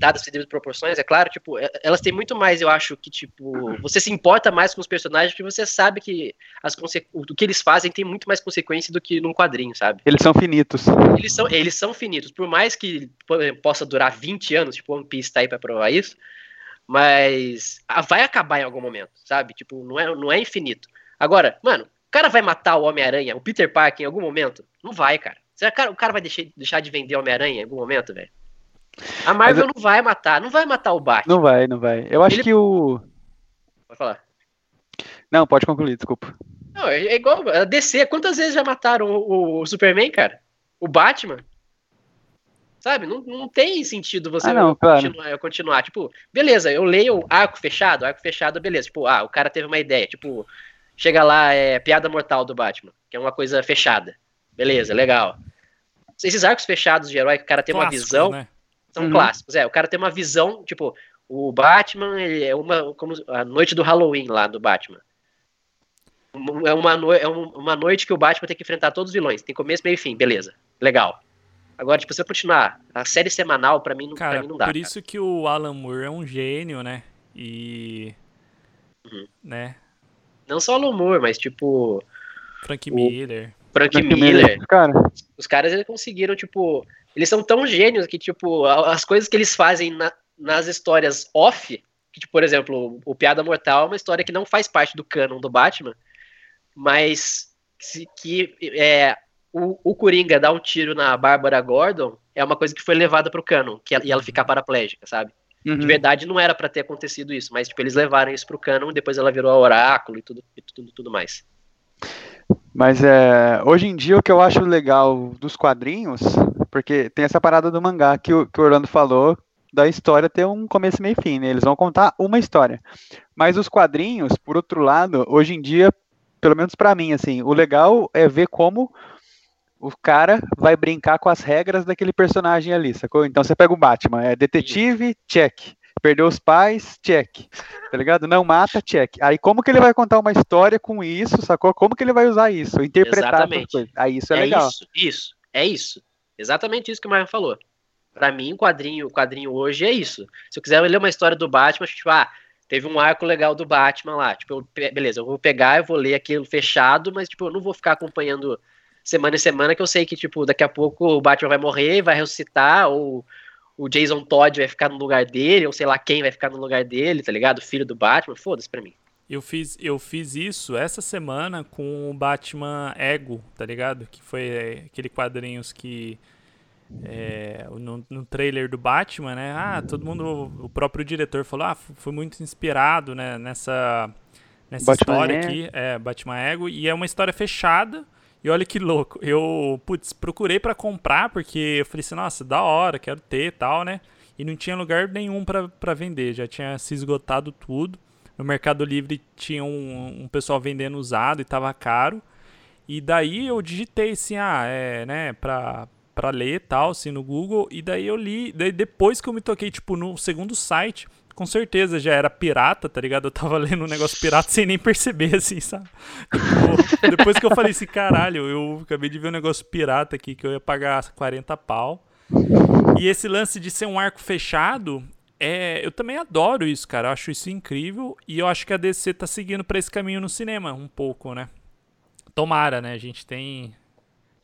dadas as proporções, é claro, tipo, é, elas têm muito mais, eu acho, que, tipo, você se importa mais com os personagens porque você sabe que as o que eles fazem tem muito mais consequência do que num quadrinho, sabe? Eles são finitos. Eles são, eles são finitos. Por mais que possa durar 20 anos, tipo, One Piece tá aí pra provar isso, mas vai acabar em algum momento, sabe? Tipo, não é, não é infinito. Agora, mano, o cara vai matar o Homem-Aranha, o Peter Parker em algum momento? Não vai, cara. Será que o cara vai deixar, deixar de vender Homem-Aranha em algum momento, velho? A Marvel não vai matar, não vai matar o Batman. Não vai, não vai. Eu acho Ele... que o. Pode falar. Não, pode concluir, desculpa. Não, é, é igual a DC. Quantas vezes já mataram o, o Superman, cara? O Batman? Sabe? Não, não tem sentido você ah, não, continuar, claro. continuar. Tipo, beleza, eu leio arco fechado, arco fechado, beleza. Tipo, ah, o cara teve uma ideia. Tipo, chega lá, é piada mortal do Batman, que é uma coisa fechada. Beleza, legal. Esses arcos fechados de herói que o cara tem Clássicos, uma visão. Né? São uhum. clássicos, é. O cara tem uma visão, tipo, o Batman é uma. Como a noite do Halloween lá do Batman. É uma, no, é uma noite que o Batman tem que enfrentar todos os vilões. Tem começo, meio e fim, beleza. Legal. Agora, tipo, se eu continuar, a série semanal, pra mim, não, cara, mim não dá. Por isso cara. que o Alan Moore é um gênio, né? E. Uhum. Né? Não só o Alan Moore, mas tipo. Frank Miller. Frank, Frank Miller. Miller. Cara. Os caras eles conseguiram, tipo. Eles são tão gênios que, tipo, as coisas que eles fazem na, nas histórias off, que, tipo, por exemplo, o Piada Mortal é uma história que não faz parte do canon do Batman, mas que é, o, o Coringa dá um tiro na Bárbara Gordon é uma coisa que foi levada pro canon, que ela, e ela ficar paraplégica, sabe? Uhum. De verdade não era para ter acontecido isso, mas tipo, eles levaram isso pro canon e depois ela virou oráculo e tudo, e tudo, tudo mais. Mas é, hoje em dia o que eu acho legal dos quadrinhos, porque tem essa parada do mangá que o, que o Orlando falou, da história ter um começo, meio e fim, né? Eles vão contar uma história. Mas os quadrinhos, por outro lado, hoje em dia, pelo menos para mim, assim, o legal é ver como o cara vai brincar com as regras daquele personagem ali, sacou? Então você pega o Batman, é detetive, check. Perdeu os pais, check. Tá ligado? Não mata, check. Aí como que ele vai contar uma história com isso, sacou? Como que ele vai usar isso? Interpretar Exatamente. coisas. Aí isso é, é legal. Isso, isso, é isso. Exatamente isso que o Mario falou. Para mim, o quadrinho, quadrinho hoje é isso. Se eu quiser ler uma história do Batman, tipo, ah, teve um arco legal do Batman lá. Tipo, eu, beleza, eu vou pegar, eu vou ler aquilo fechado, mas tipo, eu não vou ficar acompanhando semana em semana, que eu sei que, tipo, daqui a pouco o Batman vai morrer, vai ressuscitar, ou o Jason Todd vai ficar no lugar dele, ou sei lá quem vai ficar no lugar dele, tá ligado? O filho do Batman, foda-se pra mim. Eu fiz, eu fiz isso essa semana com o Batman Ego, tá ligado? Que foi é, aquele quadrinhos que. É, no, no, trailer do Batman, né? Ah, todo mundo. O próprio diretor falou: ah, foi muito inspirado né, nessa, nessa Batman história é. aqui. É, Batman Ego. E é uma história fechada. E olha que louco, eu, putz, procurei para comprar porque eu falei assim, nossa, da hora, quero ter e tal, né? E não tinha lugar nenhum para vender, já tinha se esgotado tudo. No Mercado Livre tinha um, um pessoal vendendo usado e tava caro. E daí eu digitei assim, ah, é, né, pra, pra ler e tal, assim, no Google. E daí eu li, daí depois que eu me toquei, tipo, no segundo site, com certeza já era pirata, tá ligado? Eu tava lendo um negócio pirata sem nem perceber, assim, sabe? Tipo, depois que eu falei assim, caralho, eu acabei de ver um negócio pirata aqui que eu ia pagar 40 pau. E esse lance de ser um arco fechado, é, eu também adoro isso, cara. Eu acho isso incrível. E eu acho que a DC tá seguindo para esse caminho no cinema, um pouco, né? Tomara, né? A gente tem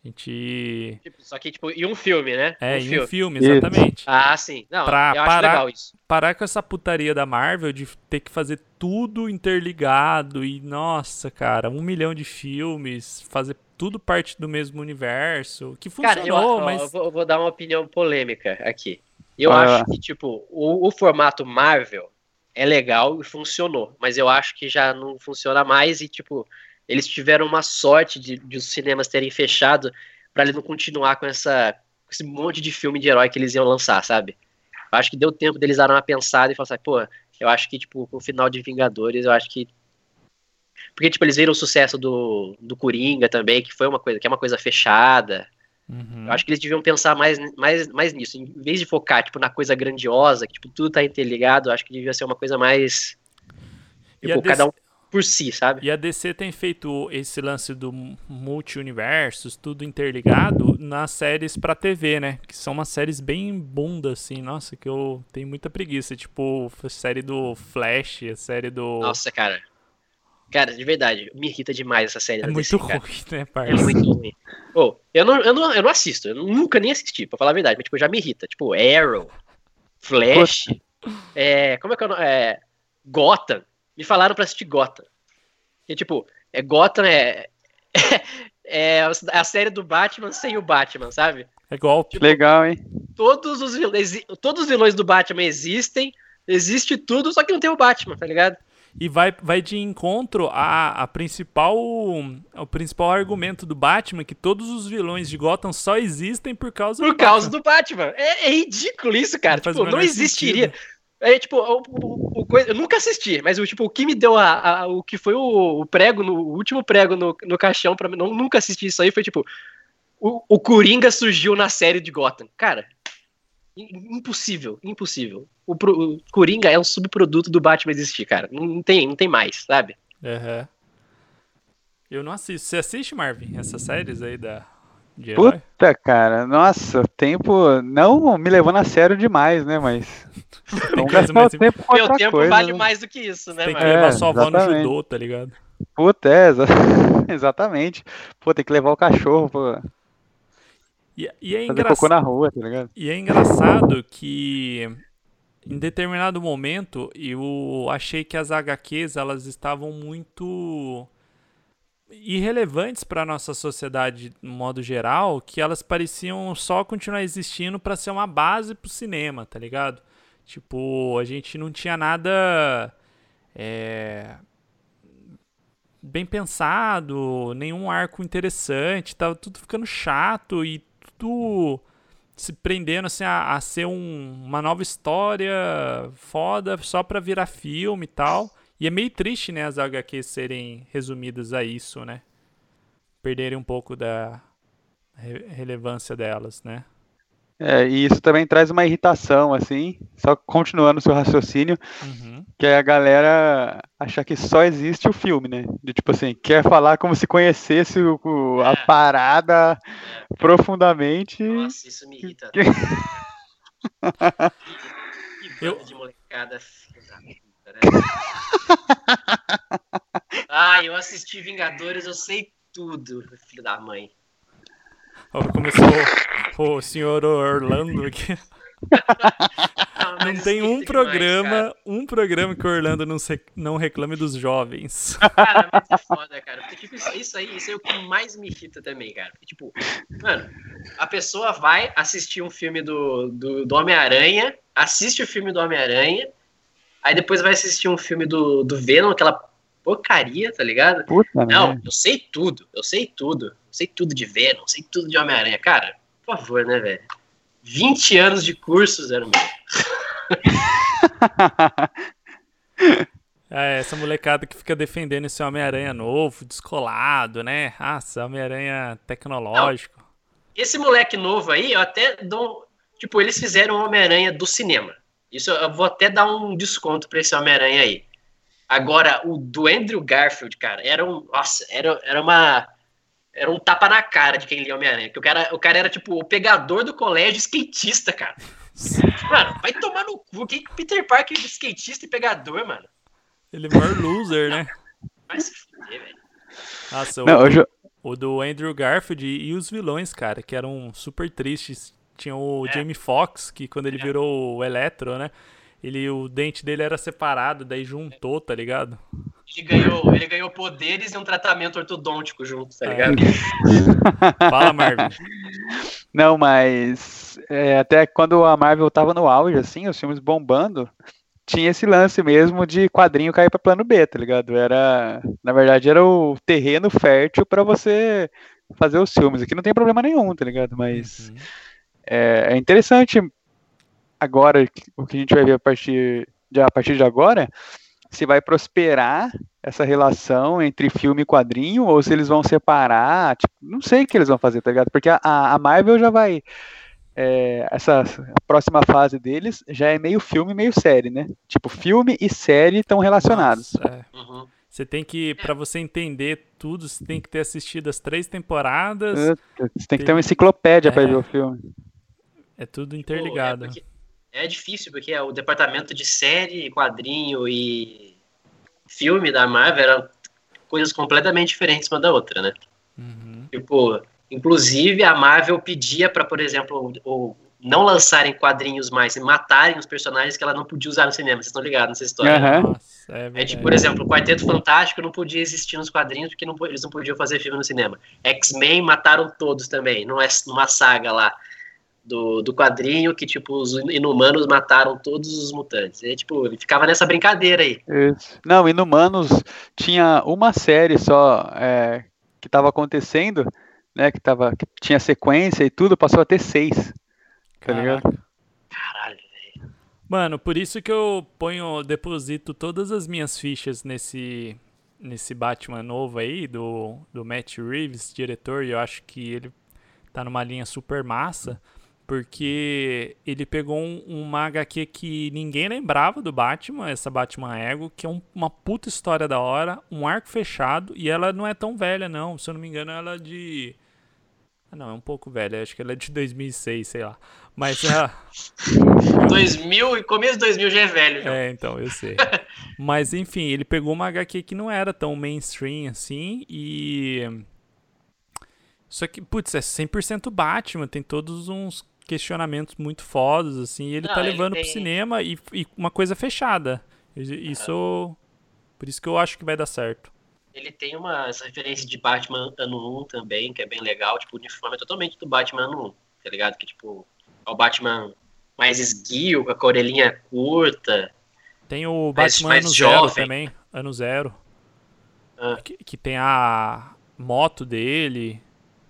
gente. Tipo, só que, tipo, e um filme, né? É, um em filme. um filme, exatamente. Ah, sim. Não, pra eu parar, legal isso. Parar com essa putaria da Marvel de ter que fazer tudo interligado e, nossa, cara, um milhão de filmes, fazer tudo parte do mesmo universo, que funcionou, cara, eu, mas... Eu vou, eu vou, dar uma opinião polêmica aqui. Eu ah. acho que, tipo, o, o formato Marvel é legal e funcionou, mas eu acho que já não funciona mais e, tipo, eles tiveram uma sorte de, de os cinemas terem fechado para eles não continuar com essa com esse monte de filme de herói que eles iam lançar, sabe? Eu acho que deu tempo deles darem uma pensada e falar assim, pô, eu acho que, tipo, o final de Vingadores, eu acho que. Porque, tipo, eles viram o sucesso do, do Coringa também, que foi uma coisa, que é uma coisa fechada. Uhum. Eu acho que eles deviam pensar mais, mais, mais nisso. Em vez de focar, tipo, na coisa grandiosa, que, tipo, tudo tá interligado, eu acho que devia ser uma coisa mais. Tipo, cada um por si, sabe? E a DC tem feito esse lance do multi-universos, tudo interligado, nas séries pra TV, né? Que são umas séries bem bunda, assim. Nossa, que eu tenho muita preguiça. Tipo, a série do Flash, a série do. Nossa, cara. Cara, de verdade, me irrita demais essa série. É muito DC, ruim, cara. né, parça? É muito ruim. Oh, eu, não, eu, não, eu não assisto, eu nunca nem assisti, pra falar a verdade, mas tipo, já me irrita. Tipo, Arrow, Flash, é, como é que é o nome? É, Gotham. Me falaram pra assistir Gotham. E tipo, é Gotham <laughs> é, é, a série do Batman sem o Batman, sabe? É golpe. Legal, hein? Todos os, vilões, todos os vilões do Batman existem, existe tudo, só que não tem o Batman, tá ligado? E vai, vai de encontro a, a principal o principal argumento do Batman que todos os vilões de Gotham só existem por causa Por do causa Batman. do Batman. É, é ridículo isso, cara. Não Tipo, não existiria. sentido. É, tipo, o, o- o eu nunca assisti, mas o, tipo, o que me deu a, a- o que foi o, o prego, no, o último prego no, no caixão pra mim, não, nunca assisti isso aí, foi tipo, o, o Coringa surgiu na série de Gotham. Cara, im- impossível, impossível. O, o Coringa é um subproduto do Batman existir, cara. Não, não tem, não tem mais, sabe? Aham. Eu não assisto. Você assiste, Marvin, essas séries aí da de herói? Puta, cara, nossa, o tempo não me levando a sério demais, né? Mas. <laughs> Mais o tempo Meu tempo coisa, vale né? mais do que isso, né, Tem que levar É, sua avó no exatamente. judô, tá ligado? Puta, é, exa- <laughs> exatamente. Pô, tem que levar o cachorro pra E, e é fazer cocô engraçado. na rua, tá ligado? E é engraçado que em determinado momento eu achei que as HQs elas estavam muito irrelevantes para nossa sociedade no modo geral, que elas pareciam só continuar existindo para ser uma base pro cinema, tá ligado? Tipo, a gente não tinha nada é, bem pensado, nenhum arco interessante, tava tudo ficando chato e tudo se prendendo assim, a, a ser um- uma nova história foda só pra virar filme e tal. E é meio triste, né, as HQs serem resumidas a isso, né? Perderem um pouco da re- relevância delas, né? É, e isso também traz uma irritação, assim, só continuando o seu raciocínio, Uhum. que é a galera achar que só existe o filme, né? De tipo assim, quer falar como se conhecesse o- o- a É. parada profundamente. Nossa, isso me irrita. Que- Que <laughs> Eu- de molecada filho da puta, né? Ah, eu assisti Vingadores, eu sei tudo, filho da mãe. Começou o senhor Orlando aqui. Não, <laughs> Não mas tem um demais, programa, um programa que o Orlando não, se- não reclame dos jovens. Cara, mas é foda, cara. Porque, tipo, isso, isso aí, isso aí é o que mais me irrita também, cara. Porque, tipo, mano, a pessoa vai assistir um filme do, do, do Homem-Aranha, assiste o filme do Homem-Aranha, aí depois vai assistir um filme do, do Venom, aquela porcaria, tá ligado? Puta, Não, né? eu sei tudo, eu sei tudo. Eu sei tudo de Venom, sei tudo de Homem-Aranha. Cara, por favor, né, velho? 20 anos de curso, zero meu. <laughs> É, essa molecada que fica defendendo esse Homem-Aranha novo, descolado, né? Ah, esse Homem-Aranha tecnológico. Esse moleque novo aí, eu até dou. Tipo, eles fizeram o Homem-Aranha do cinema. Isso eu vou até dar um desconto pra esse Homem-Aranha aí. Agora, o do Andrew Garfield, cara, era um. Nossa, era, era uma. Era um tapa na cara de quem lia Homem-Aranha. Porque o cara, o cara era, tipo, o pegador do colégio skatista, cara. Mano, vai tomar no cu. Que Peter Parker de skatista e pegador, mano. Ele é o maior loser, né? Vai se fuder, velho. Nossa, o, Não, eu já- o do Andrew Garfield e, e os vilões, cara, que eram super tristes. Tinha o É. Jamie Foxx, que quando ele É. virou o Electro, né? Ele, o dente dele era separado, daí juntou, tá ligado? Ele ganhou, ele ganhou poderes e um tratamento ortodôntico junto, tá É. ligado? <laughs> Fala, Marvin. Não, mas é, até quando a Marvel tava no auge, assim, os filmes bombando, tinha esse lance mesmo de quadrinho cair pra plano B, tá ligado? Era, na verdade, era o terreno fértil pra você fazer os filmes. Aqui não tem problema nenhum, tá ligado? Mas Uhum. É, é interessante agora o que a gente vai ver a partir de, a partir de agora, se vai prosperar essa relação entre filme e quadrinho ou se eles vão separar, tipo, não sei o que eles vão fazer, tá ligado? Porque a, a Marvel já vai é, essa a próxima fase deles já é meio filme, meio série, né? Tipo, filme e série estão relacionados. Nossa, é. Uhum. Você tem que, para você entender tudo, você tem que ter assistido as três temporadas. Você tem que ter uma enciclopédia é, para ver o filme. É tudo interligado. Pô, é, é, difícil, porque é o departamento de série, quadrinho e filme da Marvel eram coisas completamente diferentes uma da outra, né? Uhum. Tipo, inclusive a Marvel pedia para, por exemplo, o, não lançarem quadrinhos mais e matarem os personagens que ela não podia usar no cinema. Vocês estão ligados nessa história? Uhum. Nossa, é, é tipo, por exemplo, o Quarteto Fantástico não podia existir nos quadrinhos porque não, eles não podiam fazer filme no cinema. X-Men mataram todos também, não é numa saga lá do, do quadrinho que, tipo, os inumanos mataram todos os mutantes. E, tipo, ele ficava nessa brincadeira aí. Isso. Não, Inumanos tinha uma série só é, que estava acontecendo, né? Que, tava, que tinha sequência e tudo, passou a ter seis. Tá ligado? Caralho, velho. Mano, por isso que eu ponho, deposito todas as minhas fichas nesse nesse Batman novo aí, do, do Matt Reeves, diretor, e eu acho que ele tá numa linha super massa, porque ele pegou um, uma HQ que ninguém lembrava do Batman, essa Batman Ego, que é um, uma puta história da hora, um arco fechado, e ela não é tão velha não, se eu não me engano ela é de... Ah, não, é um pouco velha, acho que ela é de 2006, sei lá. Mas a. <laughs> 2000 e começo de 2000 já é velho. Já. É, então, eu sei. <laughs> Mas enfim, ele pegou uma HQ que não era tão mainstream assim e. Só que, putz, é 100% Batman, tem todos uns questionamentos muito fodas, assim, e ele não, tá levando ele tem... pro cinema e, e, uma coisa fechada. Isso. Por isso que eu acho que vai dar certo. Ele tem umas referências de Batman ano 1 também, que é bem legal. Tipo, o uniforme é totalmente do Batman ano 1, tá ligado? Que, tipo, é o Batman mais esguio, com a orelhinha curta. Tem o Batman mais, Ano Zero também, Ano Zero. Ah. Que, que, tem a moto dele,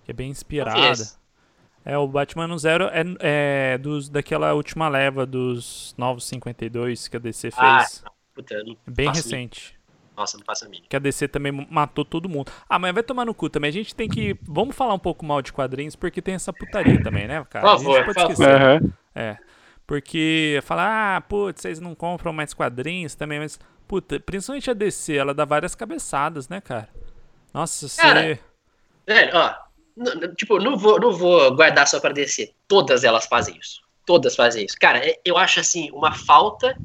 que é bem inspirada. É, o Batman Ano Zero é, é dos, daquela última leva dos Novos 52 que a DC ah, fez. Ah, puta, bem recente. Nossa, não passa a mínima. Que a DC também matou todo mundo. Ah, mas vai tomar no cu também. A gente tem que. Vamos falar um pouco mal de quadrinhos, porque tem essa putaria também, né, cara? Por favor, a gente pode esquecer. Uhum. É. Porque falar, ah, putz, vocês não compram mais quadrinhos também, mas. Puta, principalmente a DC, ela dá várias cabeçadas, né, cara? Nossa, você. Cara, velho, ó. Tipo, não vou, não vou guardar só pra DC. Todas elas fazem isso. Todas fazem isso. Cara, é, eu acho assim, uma falta.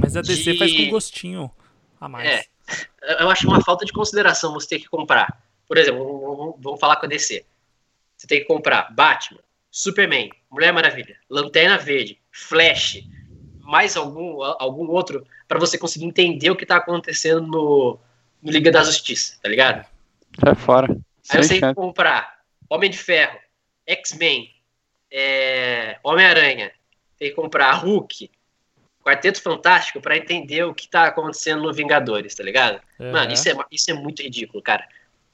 Mas a DC de... faz com gostinho a mais. É eu acho uma falta de consideração você ter que comprar. Por exemplo, vamos falar com a DC. Você tem que comprar Batman, Superman, Mulher Maravilha, Lanterna Verde, Flash, mais algum, algum outro, para você conseguir entender o que tá acontecendo no, no Liga da Justiça, tá ligado? Sai fora. Aí você tem que comprar Homem de Ferro, X-Men, é, Homem-Aranha, tem que comprar Hulk, Quarteto Fantástico para entender o que tá acontecendo no Vingadores, tá ligado? Uhum. Mano, isso é, isso é muito ridículo, cara.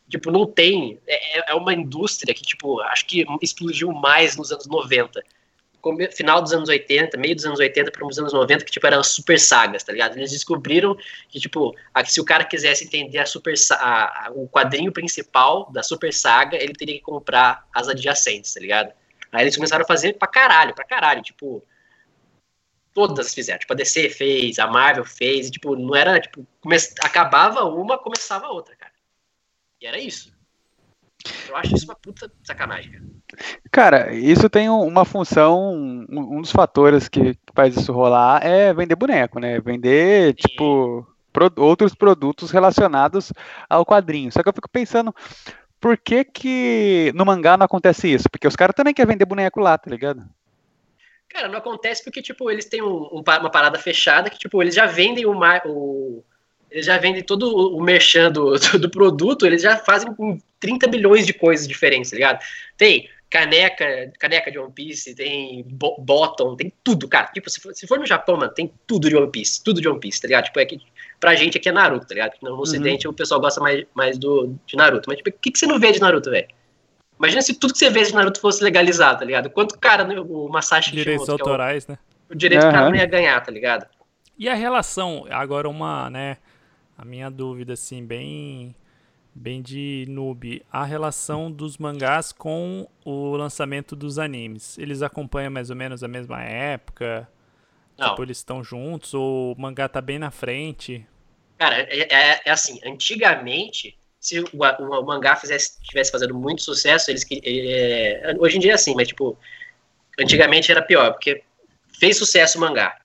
Tipo, não tem. É, é uma indústria que, tipo, acho que explodiu mais nos anos 90. Final dos anos 80, meio dos anos 80 para os anos 90, que, tipo, eram super sagas, tá ligado? Eles descobriram que, tipo, se o cara quisesse entender a super a, a, o quadrinho principal da super saga, ele teria que comprar as adjacentes, tá ligado? Aí eles começaram a fazer pra caralho, pra caralho. Tipo, todas fizeram. Tipo, a DC fez, a Marvel fez, e, tipo, não era, tipo, acabava uma, começava a outra, cara. E era isso. Eu acho isso uma puta sacanagem, cara. Cara, isso tem uma função, um dos fatores que faz isso rolar é vender boneco, né? Vender, Sim. tipo, pro, outros produtos relacionados ao quadrinho. Só que eu fico pensando, por que que no mangá não acontece isso? Porque os caras também querem vender boneco lá, tá ligado? Cara, não acontece porque, tipo, eles têm um, um, uma parada fechada que, tipo, eles já vendem o, o eles já vendem todo o merchan do, do, produto, eles já fazem com 30 bilhões de coisas diferentes, tá ligado? Tem caneca, caneca de One Piece, tem bottom, tem tudo, cara. Tipo, se for, se for, no Japão, mano, tem tudo de One Piece, tudo de One Piece, tá ligado? Tipo, é que pra gente aqui é Naruto, tá ligado? No Ocidente uhum. o pessoal gosta mais, mais do, de Naruto. Mas, tipo, o que, que você não vê de Naruto, velho? Imagina se tudo que você vê de Naruto fosse legalizado, tá ligado? Quanto cara, né, o Masashi Direitos Kishimoto, autorais, é o, né? O direito uhum. o cara não ia ganhar, tá ligado? E a relação, agora uma, né, a minha dúvida, assim, bem, bem de noob, a relação dos mangás com o lançamento dos animes. Eles acompanham mais ou menos a mesma época? Não. Tipo, eles estão juntos ou o mangá tá bem na frente? Cara, é, é, é assim, antigamente, se o, o, o, mangá fizesse, tivesse fazendo muito sucesso, eles é, hoje em dia é assim, mas tipo, antigamente era pior, porque fez sucesso o mangá.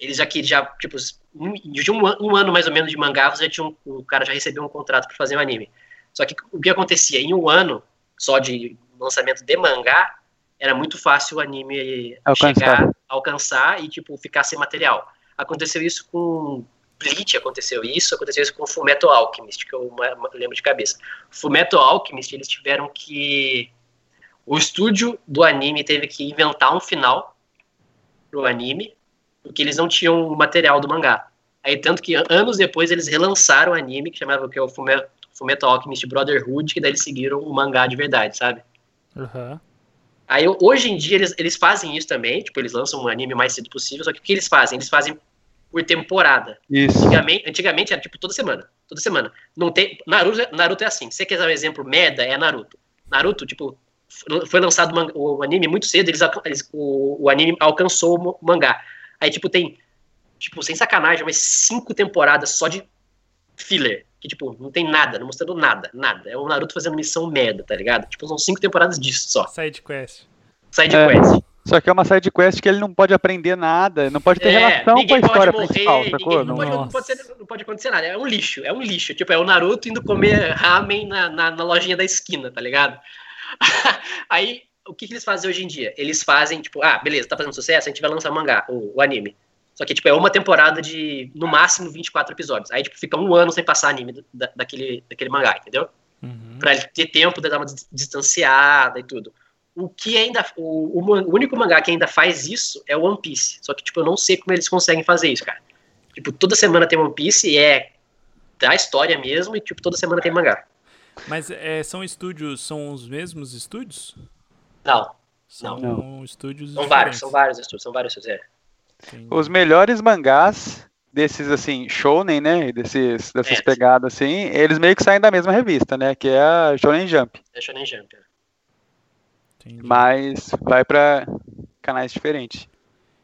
Eles já que já, tipo, de um, um, ano mais ou menos de mangá, você tinha um, o cara já recebeu um contrato para fazer um anime. Só que o que acontecia em um ano só de lançamento de mangá, era muito fácil o anime alcançar. chegar, alcançar e tipo ficar sem material. Aconteceu isso com Bleach, aconteceu isso, aconteceu isso com Fullmetal Alchemist, que eu lembro de cabeça. Fullmetal Alchemist, eles tiveram que o estúdio do anime teve que inventar um final pro anime, porque eles não tinham o material do mangá. Aí tanto que anos depois eles relançaram o anime que chamava que é o Fullmetal, Fullmetal Alchemist Brotherhood, que daí eles seguiram o mangá de verdade, sabe? Uhum. Aí hoje em dia eles, eles fazem isso também, tipo, eles lançam um anime o mais cedo possível, só que o que eles fazem? Eles fazem por temporada. Isso. Antigamente, antigamente era tipo toda semana. Toda semana. Não tem. Naruto, Naruto é assim. Se você quer dar um exemplo merda, é Naruto. Naruto, tipo, foi lançado o anime muito cedo, eles, eles o, o, anime alcançou o mangá. Aí, tipo, tem, tipo, sem sacanagem, umas cinco temporadas só de filler. Que, tipo, não tem nada, não mostrando nada, nada. É o Naruto fazendo missão merda, tá ligado? Tipo, são cinco temporadas disso só. Side quest. Side é. quest. Só que é uma side quest que ele não pode aprender nada, não pode ter é, relação com a história morrer, principal, sacou? Não, pode, não, pode ser, não, pode, acontecer nada. É um lixo, é um lixo. Tipo, é o Naruto indo comer ramen na, na, na lojinha da esquina, tá ligado? <laughs> Aí, o que, que, eles fazem hoje em dia? Eles fazem, tipo, ah, beleza, tá fazendo sucesso, a gente vai lançar o mangá, o, o anime. Só que, tipo, é uma temporada de, no máximo, 24 episódios. Aí, tipo, fica um ano sem passar anime da, daquele, daquele mangá, entendeu? Uhum. Pra ele ter tempo de dar uma distanciada e tudo. O que ainda. O, o, único mangá que ainda faz isso é o One Piece. Só que, tipo, eu não sei como eles conseguem fazer isso, cara. Tipo, toda semana tem One Piece e é da história mesmo, e, tipo, toda semana tem mangá. Mas é, são estúdios, são os mesmos estúdios? Não. São não. estúdios São diferentes. vários, são vários estúdios, são vários estúdios, é. Os melhores mangás desses assim, shounen, né, desses dessas é, pegadas assim, eles meio que saem da mesma revista, né, que é a Shonen Jump. É Shonen Jump. É. Mas vai para canais diferentes.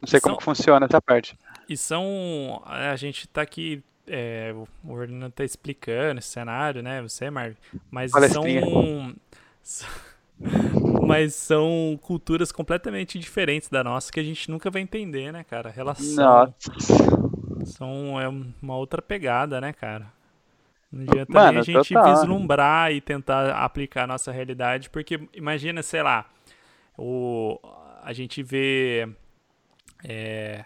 Não sei são... como funciona essa parte. E são a gente tá aqui é, o Orlando tá explicando esse cenário, né? Você, Marvin. Mas Palestrinha. são mas são culturas completamente diferentes da nossa que a gente nunca vai entender, né, cara? A relação. Nossa. São, é uma outra pegada, né, cara? Não adianta Mano, nem a gente total. vislumbrar e tentar aplicar a nossa realidade, porque imagina, sei lá, o, a gente vê é,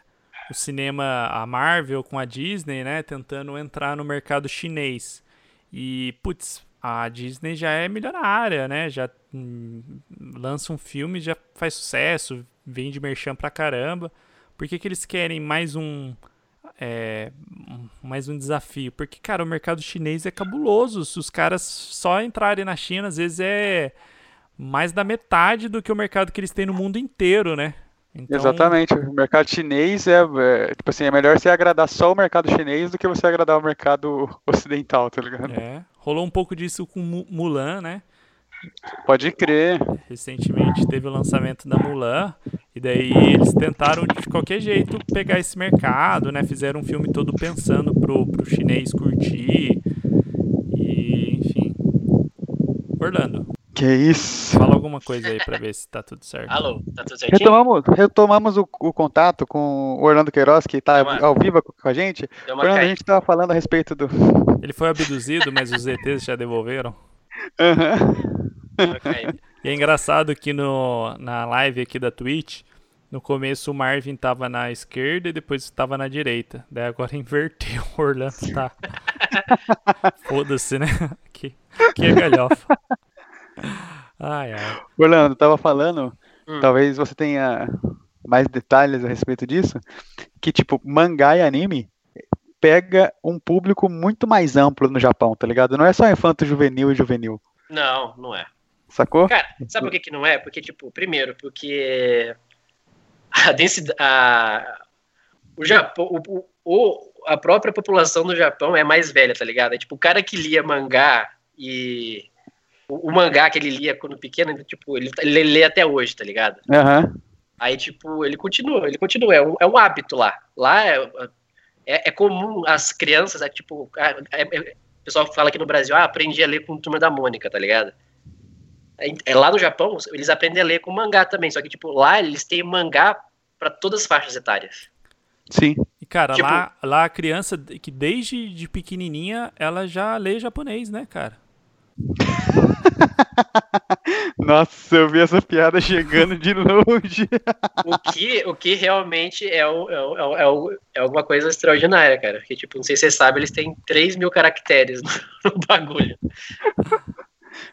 o cinema, a Marvel com a Disney, né, tentando entrar no mercado chinês. E, putz, a Disney já é milionária, né? Já hum, lança um filme, já faz sucesso, vende merchan pra caramba. Por que, que eles querem mais um, é, mais um desafio? Porque, cara, o mercado chinês é cabuloso. Se os caras só entrarem na China, às vezes é mais da metade do que o mercado que eles têm no mundo inteiro, né? Então... Exatamente, o mercado chinês é, é, tipo assim, é melhor você agradar só o mercado chinês do que você agradar o mercado ocidental, tá ligado? É, rolou um pouco disso com Mulan, né? Pode crer. Recentemente teve o lançamento da Mulan e daí eles tentaram de qualquer jeito pegar esse mercado, né? Fizeram um filme todo pensando pro, pro chinês curtir e enfim. Orlando. Que isso? Fala alguma coisa aí pra ver se tá tudo certo. Alô, tá tudo certinho? Retomamos, retomamos o, o contato com o Orlando Queiroz, que tá uma... ao vivo com a gente. Orlando, a gente tava falando a respeito do. <laughs> Ele foi abduzido, mas os ETs já devolveram. Uhum. E é engraçado que no, na live aqui da Twitch, no começo o Marvin tava na esquerda e depois estava na direita. Daí agora <laughs> inverteu. O Orlando tá. <laughs> Foda-se, né? Que, que é galhofa. Ai, ai. Orlando, tava falando, hum. talvez você tenha mais detalhes a respeito disso, que tipo, mangá e anime pega um público muito mais amplo no Japão, tá ligado? Não é só infanto juvenil e juvenil. Não, não é. Sacou? Cara, sabe por que, que não é? Porque, tipo, primeiro, porque a densidade. A, o Japão. O, o, a própria população do Japão é mais velha, tá ligado? É tipo, o cara que lia mangá e o, o, mangá que ele lia quando pequeno, tipo, ele, ele lê até hoje, tá ligado? Uhum. Aí, tipo, ele continua, ele continua, é um, é um hábito lá. Lá é, é, é comum as crianças, é, tipo, é, é, o pessoal fala aqui no Brasil, ah, aprendi a ler com Turma da Mônica, tá ligado? É, lá no Japão, eles aprendem a ler com mangá também, só que, tipo, lá eles têm mangá para todas as faixas etárias. Sim. E, cara, tipo, lá, lá a criança, que desde de pequenininha, ela já lê japonês, né, cara? <laughs> Nossa, eu vi essa piada chegando de longe. o, que, o que realmente é, o, é, o, é, o, é alguma coisa extraordinária, cara. Porque, tipo, não sei se você sabe, eles têm 3 mil caracteres no, <laughs> no bagulho.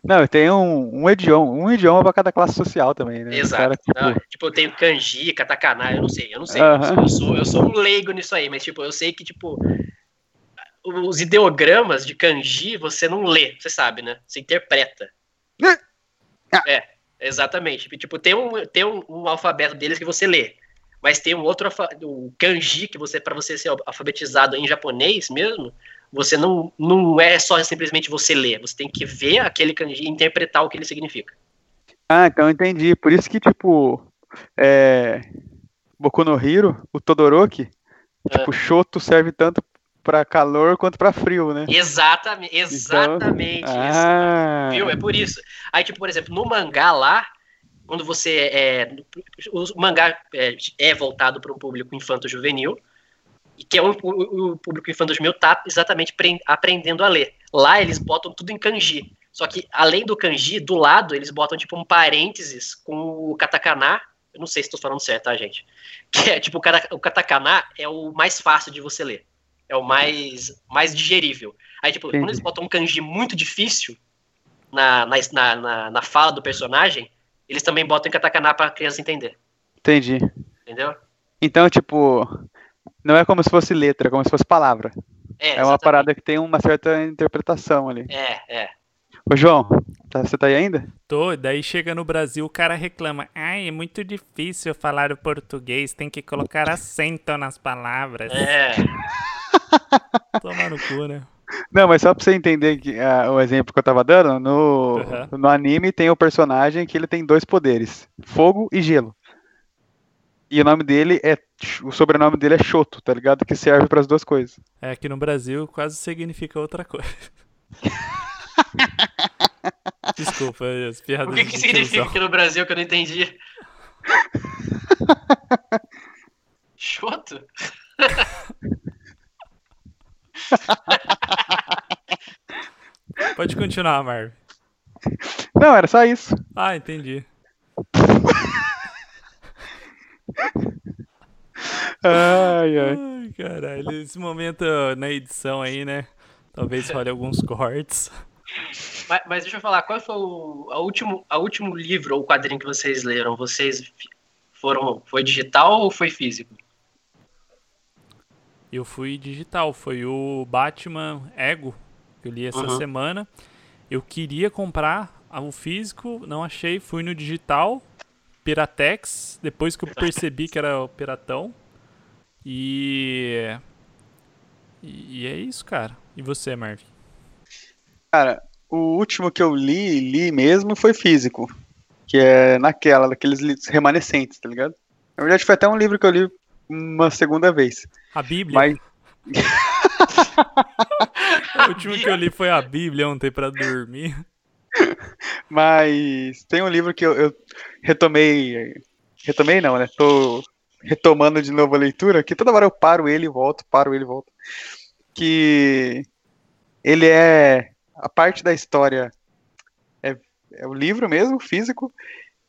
Não, tem um, um idioma, um idioma pra cada classe social também, né? Exato. Cara, tipo... Tipo... eu tenho kanji, katakana, eu não sei, eu não sei. Uh -huh. eu, sou, eu sou um leigo nisso aí, mas tipo, eu sei que, tipo, os ideogramas de kanji você não lê, você sabe, né? Você interpreta. Ah. É, exatamente. Tipo, tem um, tem um, um, alfabeto deles que você lê, mas tem um outro o kanji que você para você ser alfabetizado em japonês mesmo, você não não é só simplesmente você ler, você tem que ver aquele kanji e interpretar o que ele significa. Ah, então entendi. Por isso que tipo é, Boku no Hiro, o Todoroki, tipo, ah. Shoto serve tanto para calor quanto para frio, né? Exatamente, exatamente então... ah. Viu? É por isso. Aí, tipo, por exemplo, no mangá lá, quando você é. O mangá é, é voltado para um público infanto-juvenil, e que é o, o, o público infanto-juvenil tá exatamente aprendendo a ler. Lá eles botam tudo em kanji. Só que, além do kanji, do lado, eles botam, tipo, um parênteses com o katakana. Eu não sei se estou falando certo, tá, gente? <laughs> Que é, tipo, o katakana é o mais fácil de você ler é o mais, mais digerível. Aí, tipo, Entendi. quando eles botam um kanji muito difícil na, na, na, na fala do personagem, eles também botam em katakana pra criança entender. Entendi. Entendeu? Então, tipo, não é como se fosse letra, é como se fosse palavra. É, é uma parada que tem uma certa interpretação ali. É, é. Ô, João, tá, você tá aí ainda? Tô, daí chega no Brasil, o cara reclama. Ai, é muito difícil falar o português, tem que colocar acento nas palavras. É. <laughs> Tomar no cu, né? Não, mas só pra você entender que, uh, o exemplo que eu tava dando, no, uhum. no anime tem o personagem que ele tem dois poderes: fogo e gelo. E o nome dele é. O sobrenome dele é Shoto, tá ligado? Que serve para as duas coisas. É, aqui no Brasil quase significa outra coisa. <laughs> Desculpa, as piadas. O que, que significa aqui no Brasil que eu não entendi? <laughs> Shoto? <laughs> Pode continuar, Marv. Não, era só isso. Ah, entendi. <laughs> ai, ai. Ai, caralho. Esse momento na edição aí, né? Talvez fale alguns cortes. Mas, mas, deixa eu falar, qual foi o a último, a último livro ou quadrinho que vocês leram? Vocês foram. Foi digital ou foi físico? Eu fui digital, foi o Batman Ego, que eu li essa uhum. semana. Eu queria comprar o físico, não achei, fui no digital, Piratex, depois que eu percebi que era o Piratão. E. E é isso, cara. E você, Marvin? Cara, o último que eu li, li mesmo, foi físico. Que é naquela, daqueles remanescentes, tá ligado? Na verdade, foi até um livro que eu li uma segunda vez. A Bíblia? Mas... <laughs> o último que eu li foi a Bíblia ontem para dormir. Mas tem um livro que eu, eu, retomei. Retomei não, né? Tô retomando de novo a leitura, que toda hora eu paro ele e volto, paro ele e volto. Que ele é. A parte da história é, é o livro mesmo, físico,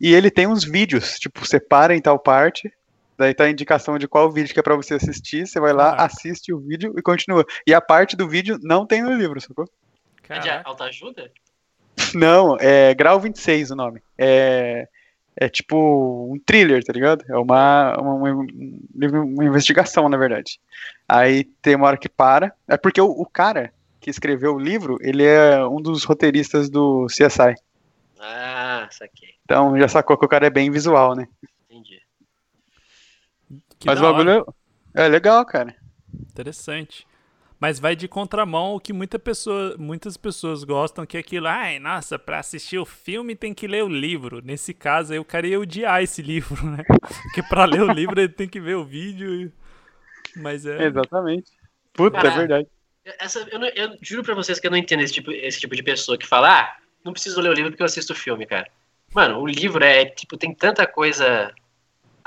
e ele tem uns vídeos, tipo, separa em tal parte, Daí tá a indicação de qual vídeo que é pra você assistir. Você vai lá, ah. assiste o vídeo e continua. E a parte do vídeo não tem no livro, sacou? É de autoajuda? Não, é Grau 26 o nome. É, é tipo um thriller, tá ligado? É uma, uma, uma, uma investigação, na verdade. Aí tem uma hora que para. É porque o, o cara que escreveu o livro, ele é um dos roteiristas do CSI. Ah, saquei. Então já sacou que o cara é bem visual, né? Que Mas o bagulho é legal, cara. Interessante. Mas vai de contramão o que muita pessoa, muitas pessoas gostam, que é aquilo, ai, nossa, pra assistir o filme tem que ler o livro. Nesse caso aí, o cara ia odiar esse livro, né? Porque pra ler o livro ele tem que ver o vídeo e Mas é. Exatamente. Puta, é verdade. Essa, eu, não, eu, juro pra vocês que eu não entendo esse tipo, esse tipo de pessoa que fala, ah, não preciso ler o livro porque eu assisto o filme, cara. Mano, o livro é, tipo, tem tanta coisa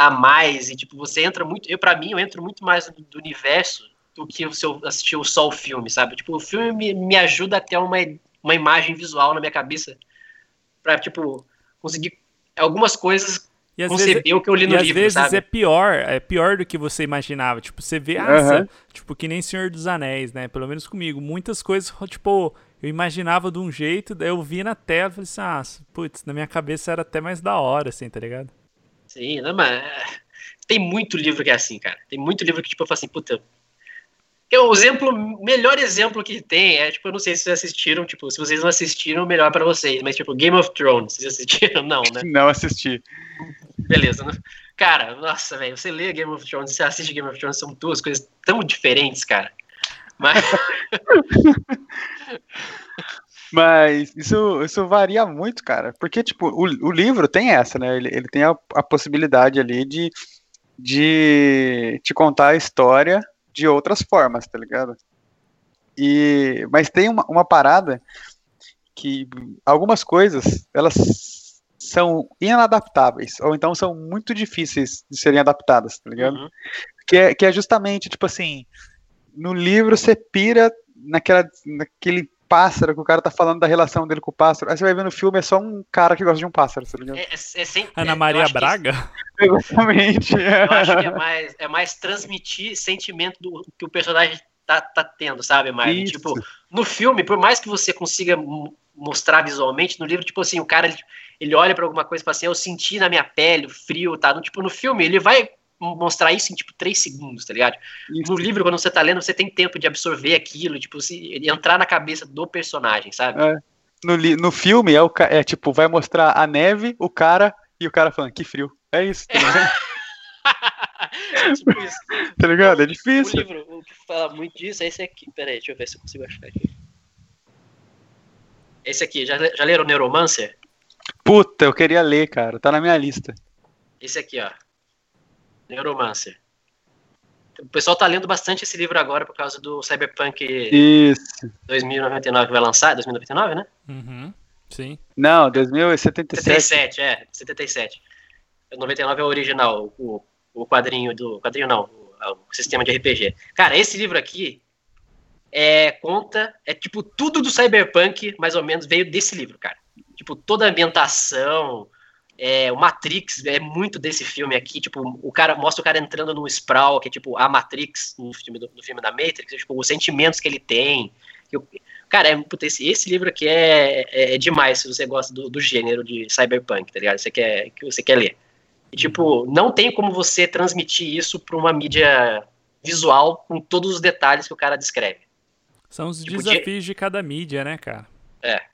a mais e, tipo, você entra muito. Eu, pra mim, eu entro muito mais do, do universo do que se eu assistir só o filme, sabe? Tipo, o filme me, me ajuda a ter uma, uma imagem visual na minha cabeça pra, tipo, conseguir algumas coisas e conceber vezes, o que eu li no e livro, às vezes sabe? é pior, é pior do que você imaginava. Tipo, você vê, ah, tipo, que nem Senhor dos Anéis, né? Pelo menos comigo. Muitas coisas, tipo, eu imaginava de um jeito, daí eu vi na tela e falei assim, ah, putz, na minha cabeça era até mais da hora, assim, tá ligado? Sim, não, mas tem muito livro que é assim, cara. Tem muito livro que, tipo, eu falo assim, puta, o exemplo, melhor exemplo que tem é, tipo, eu não sei se vocês assistiram, tipo, se vocês não assistiram, melhor para vocês, mas tipo, Game of Thrones, vocês assistiram? <laughs> Não, né? Não assisti. Beleza. Né? Cara, nossa, velho, você lê Game of Thrones, você assiste Game of Thrones, são duas coisas tão diferentes, cara. Mas <laughs> Mas isso, isso varia muito, cara. Porque, tipo, o, o livro tem essa, né? Ele, ele tem a, a possibilidade ali de, de te contar a história de outras formas, tá ligado? E, mas tem uma, uma parada que algumas coisas elas são inadaptáveis, ou então são muito difíceis de serem adaptadas, tá ligado? Uhum. Que, é, que é justamente, tipo assim, no livro você pira naquela, naquele pássaro que o cara tá falando da relação dele com o pássaro. Aí você vai ver no filme, é só um cara que gosta de um pássaro, tá ligado? É, é, é sem, Ana Maria Braga? Que, exatamente. Eu acho que é mais, é mais transmitir sentimento do que o personagem tá, tá tendo, sabe, mais Tipo, no filme, por mais que você consiga mostrar visualmente, no livro, tipo assim, o cara, ele, ele olha para alguma coisa e fala assim, eu senti na minha pele o frio, tá? No, tipo, no filme, ele vai mostrar isso em, tipo, três segundos, tá ligado? Isso. No livro, quando você tá lendo, você tem tempo de absorver aquilo, tipo, se, entrar na cabeça do personagem, sabe? É. No, no filme, é, o, é tipo, vai mostrar a neve, o cara e o cara falando, que frio. É isso, tá ligado? <laughs> é tipo isso. <laughs> Tá ligado? É difícil. O livro, o que fala muito disso é esse aqui. Pera aí, deixa eu ver se eu consigo achar aqui. Esse aqui, já, já leram Neuromancer? Puta, eu queria ler, cara. Tá na minha lista. Esse aqui, ó. Neuromancer. O pessoal tá lendo bastante esse livro agora por causa do Cyberpunk Isso. 2099 que vai lançar, 2099, né? Uhum. Sim. Não, 2077. 77, é, 77. 99 é o original, o, o quadrinho do. Quadrinho não, o, o, sistema de RPG. Cara, esse livro aqui é conta. É tipo tudo do Cyberpunk, mais ou menos, veio desse livro, cara. Tipo, toda a ambientação, é, o Matrix é muito desse filme aqui, tipo, o cara mostra o cara entrando no Sprawl, que é tipo a Matrix no filme, do, no filme da Matrix, tipo, os sentimentos que ele tem. Eu, cara, é, puta, esse, esse, livro aqui é, é, é, demais se você gosta do, do, gênero de cyberpunk, tá ligado? Você quer, que você quer ler. E, tipo, não tem como você transmitir isso para uma mídia visual com todos os detalhes que o cara descreve. São os tipo, desafios de... de cada mídia, né, cara? É.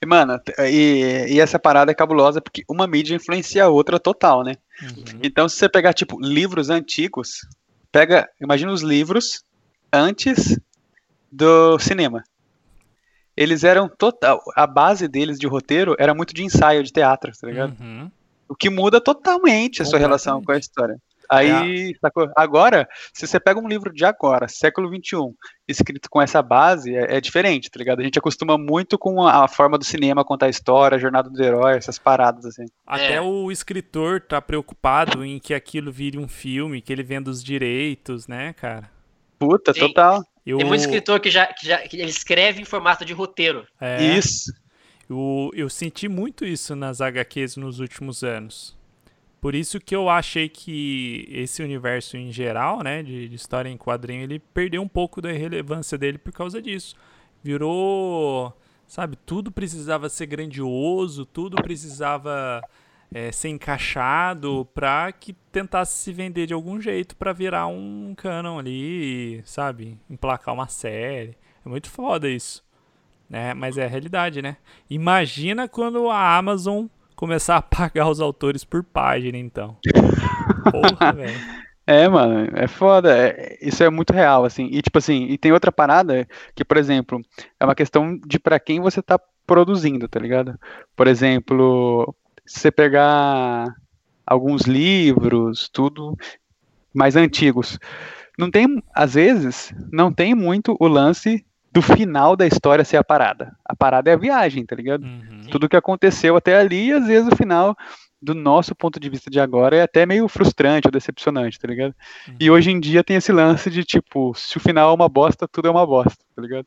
E, mano, e, e, essa parada é cabulosa porque uma mídia influencia a outra total, né? Uhum. Então, se você pegar, tipo, livros antigos, pega, imagina os livros antes do cinema. Eles eram total, a base deles de roteiro era muito de ensaio de teatro, tá ligado? Uhum. O que muda totalmente a sua relação com a história. Aí, é. agora, se você pega um livro de agora, século XXI, escrito com essa base, é, é, diferente, tá ligado? A gente acostuma muito com a, a, forma do cinema contar a história, a jornada do herói, essas paradas, assim. Até é. o escritor tá preocupado em que aquilo vire um filme, que ele venda os direitos, né, cara? Puta, Sim. total. Eu... Tem muito escritor que já, que já que ele escreve em formato de roteiro. É. Isso. Eu, eu senti muito isso nas HQs nos últimos anos. Por isso que eu achei que esse universo em geral, né, de, de, história em quadrinho, ele perdeu um pouco da relevância dele por causa disso. Virou, sabe, tudo precisava ser grandioso, tudo precisava é, ser encaixado para que tentasse se vender de algum jeito para virar um canon ali, sabe, emplacar uma série. É muito foda isso. né? mas é a realidade, né? Imagina quando a Amazon começar a pagar os autores por página, então. Porra, <laughs> velho. É, mano, é foda. É, isso é muito real, assim. E, tipo assim, e tem outra parada que, por exemplo, é uma questão de para quem você tá produzindo, tá ligado? Por exemplo, se você pegar alguns livros, tudo mais antigos. não tem, às vezes, não tem muito o lance do final da história ser a parada. A parada é a viagem, tá ligado? Uhum. Tudo que aconteceu até ali, e às vezes o final, do nosso ponto de vista de agora, é até meio frustrante ou decepcionante, tá ligado? Uhum. E hoje em dia tem esse lance de tipo, se o final é uma bosta, tudo é uma bosta, tá ligado?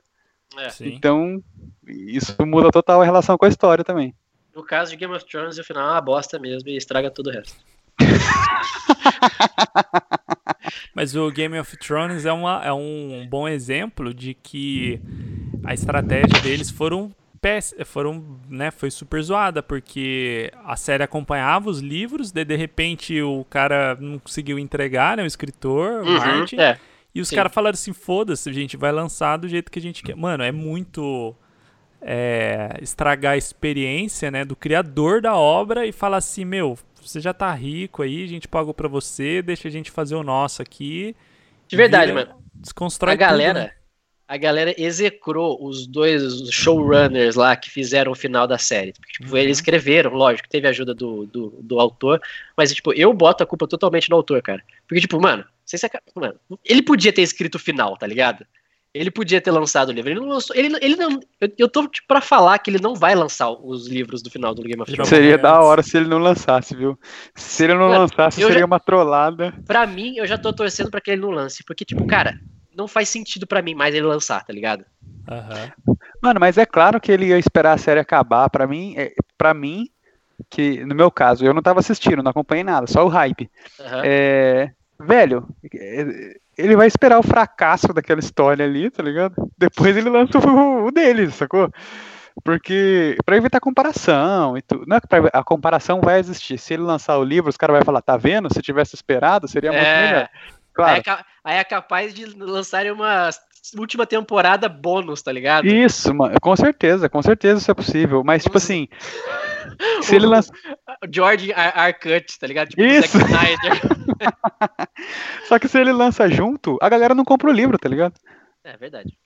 É. Então, isso muda total a relação com a história também. No caso de Game of Thrones, o final é uma bosta mesmo e estraga todo o resto. <laughs> Mas o Game of Thrones é, uma, é um bom exemplo de que a estratégia deles foram foram, né, foi super zoada, porque a série acompanhava os livros, de, de repente o cara não conseguiu entregar, né, o escritor, o uhum, Martin, é, e os caras falaram assim, foda-se, a gente vai lançar do jeito que a gente quer. Mano, é muito é, estragar a experiência, né, do criador da obra e falar assim, meu, você já tá rico aí, a gente pagou pra você, deixa a gente fazer o nosso aqui. De verdade, vira, mano. Desconstrói a galera, tudo, né? a galera execrou os dois showrunners lá que fizeram o final da série. Tipo, uhum. Eles escreveram, lógico, teve ajuda do, do, do, autor, mas, tipo, eu boto a culpa totalmente no autor, cara. Porque, tipo, mano, se é, mano, ele podia ter escrito o final, tá ligado? Ele podia ter lançado o livro. Ele não lançou. Ele, ele não, eu, eu tô tipo, pra falar que ele não vai lançar os livros do final do Game of Thrones. Seria da hora se ele não lançasse, viu? Se ele não Mano, lançasse, seria já, uma trollada. Pra mim, eu já tô torcendo pra que ele não lance. Porque, tipo, cara, não faz sentido para mim mais ele lançar, tá ligado? Uhum. Mano, mas é claro que ele ia esperar a série acabar. Para mim, é, para mim, que no meu caso, eu não tava assistindo, não acompanhei nada, só o hype. Uhum. É, velho, ele vai esperar o fracasso daquela história ali, tá ligado? Depois ele lança o, o dele, sacou? Porque, para evitar comparação, e tu, não é que a comparação vai existir. Se ele lançar o livro, os caras vão falar, tá vendo? Se tivesse esperado, seria muito é, melhor. Claro. Aí, é, é capaz de lançarem uma última temporada bônus, tá ligado? Isso, mano, com certeza, com certeza isso é possível. Mas, tipo assim. <laughs> se ele lança. George Arcut, tá ligado? Tipo, isso. <laughs> <laughs> Só que se ele lança junto, a galera não compra o livro, tá ligado? É verdade.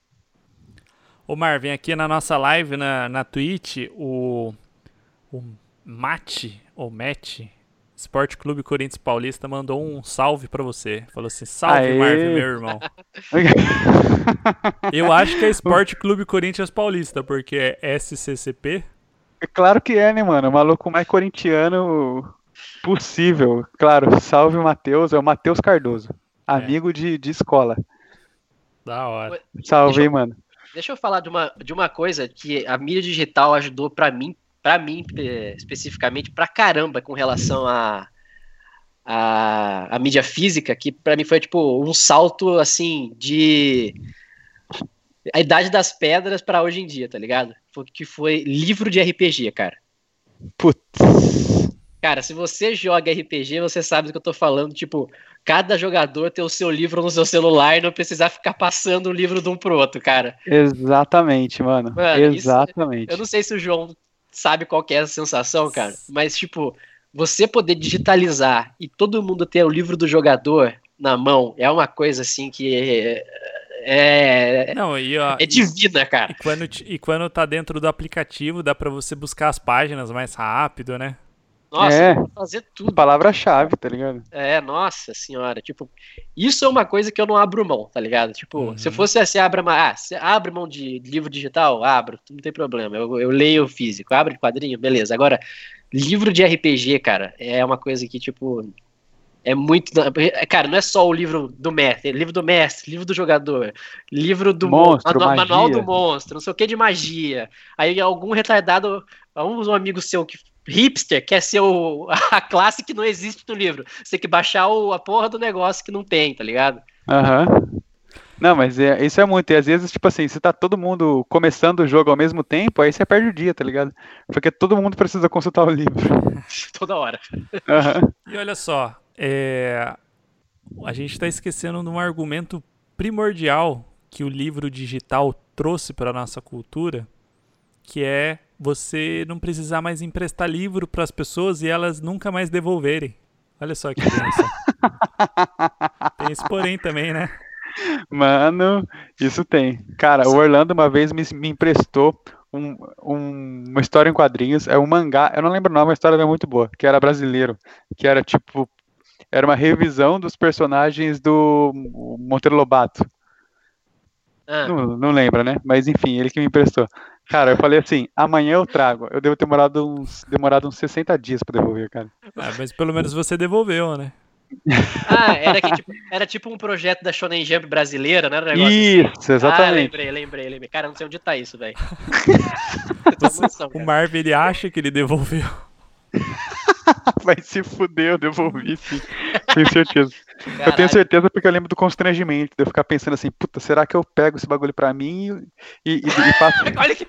Ô Mar, vem aqui na nossa live na, na Twitch o, o Mate, ou Matt, Esporte Clube Corinthians Paulista mandou um salve para você. Falou assim: salve, Aê. Marvin, meu irmão. <laughs> Eu acho que é Esporte Clube Corinthians Paulista, porque é SCCP. É claro que é, né, mano? O maluco mais corintiano possível. Claro, salve Matheus, é o Matheus Cardoso, é. amigo de, de escola. Da hora. Salve, eu, mano. Deixa eu falar de uma, de uma coisa que a mídia digital ajudou para mim, para mim eh, especificamente, pra caramba com relação a, a, a mídia física, que para mim foi tipo um salto assim de a idade das pedras para hoje em dia, tá ligado? Que foi livro de RPG, cara. Putz. Cara, se você joga RPG, você sabe do que eu tô falando. Tipo, cada jogador ter o seu livro no seu celular e não precisar ficar passando o livro de um pro outro, cara. Exatamente, mano. mano Exatamente. Isso, eu não sei se o João sabe qual é essa sensação, cara. Mas, tipo, você poder digitalizar e todo mundo ter o livro do jogador na mão é uma coisa assim que é. É, Não, e, ó, é divina, cara. E quando, e quando tá dentro do aplicativo, dá para você buscar as páginas mais rápido, né? Nossa, é, fazer tudo. Palavra-chave, tá ligado? É, nossa senhora. Tipo, isso é uma coisa que eu não abro mão, tá ligado? Tipo, uhum. se eu fosse assim, abra mão, ah, você abre mão de livro digital? Abro, não tem problema. Eu, eu leio físico. Abre de quadrinho? Beleza. Agora, livro de RPG, cara, é uma coisa que, tipo, é muito. Cara, não é só o livro do mestre, é livro do mestre, livro do jogador, livro do monstro, manual, manual do monstro, não sei o que de magia. Aí algum retardado, um amigo seu que hipster quer ser o, <laughs> a classe que não existe no livro. Você tem que baixar o, a porra do negócio que não tem, tá ligado? Aham. Uhum. Não, mas é, isso é muito. E às vezes, tipo assim, se tá todo mundo começando o jogo ao mesmo tempo, aí você perde o dia, tá ligado? Porque todo mundo precisa consultar o livro. <laughs> Toda hora. Uhum. E olha só, é... a gente tá esquecendo de um argumento primordial que o livro digital trouxe para nossa cultura, que é você não precisar mais emprestar livro para as pessoas e elas nunca mais devolverem. Olha só que bênção. <laughs> tem esse porém também, né? Mano, isso tem. Cara, o Orlando uma vez me, me emprestou um, um, uma história em quadrinhos, é um mangá, eu não lembro o nome, a história era muito boa, que era brasileiro, que era tipo, Era uma revisão dos personagens do Monteiro Lobato. Ah. Não, não lembra, né? Mas enfim, ele que me emprestou. Cara, eu falei assim, amanhã eu trago. Eu devo ter demorado uns, demorado uns 60 dias pra devolver, cara. Ah, mas pelo menos você devolveu, né? <laughs> Ah, era, que, tipo, era tipo um projeto da Shonen Jump brasileira, né? Um isso, assim. exatamente. Ah, lembrei, lembrei, lembrei. Cara, não sei onde tá isso, velho. <laughs> o Marvel, ele acha que ele devolveu. <laughs> <laughs> Vai se fuder, eu devolvi sim. Tenho certeza. Caralho. Eu tenho certeza porque eu lembro do constrangimento, de eu ficar pensando assim, puta, será que eu pego esse bagulho pra mim e, e, e passo. <laughs> Olha que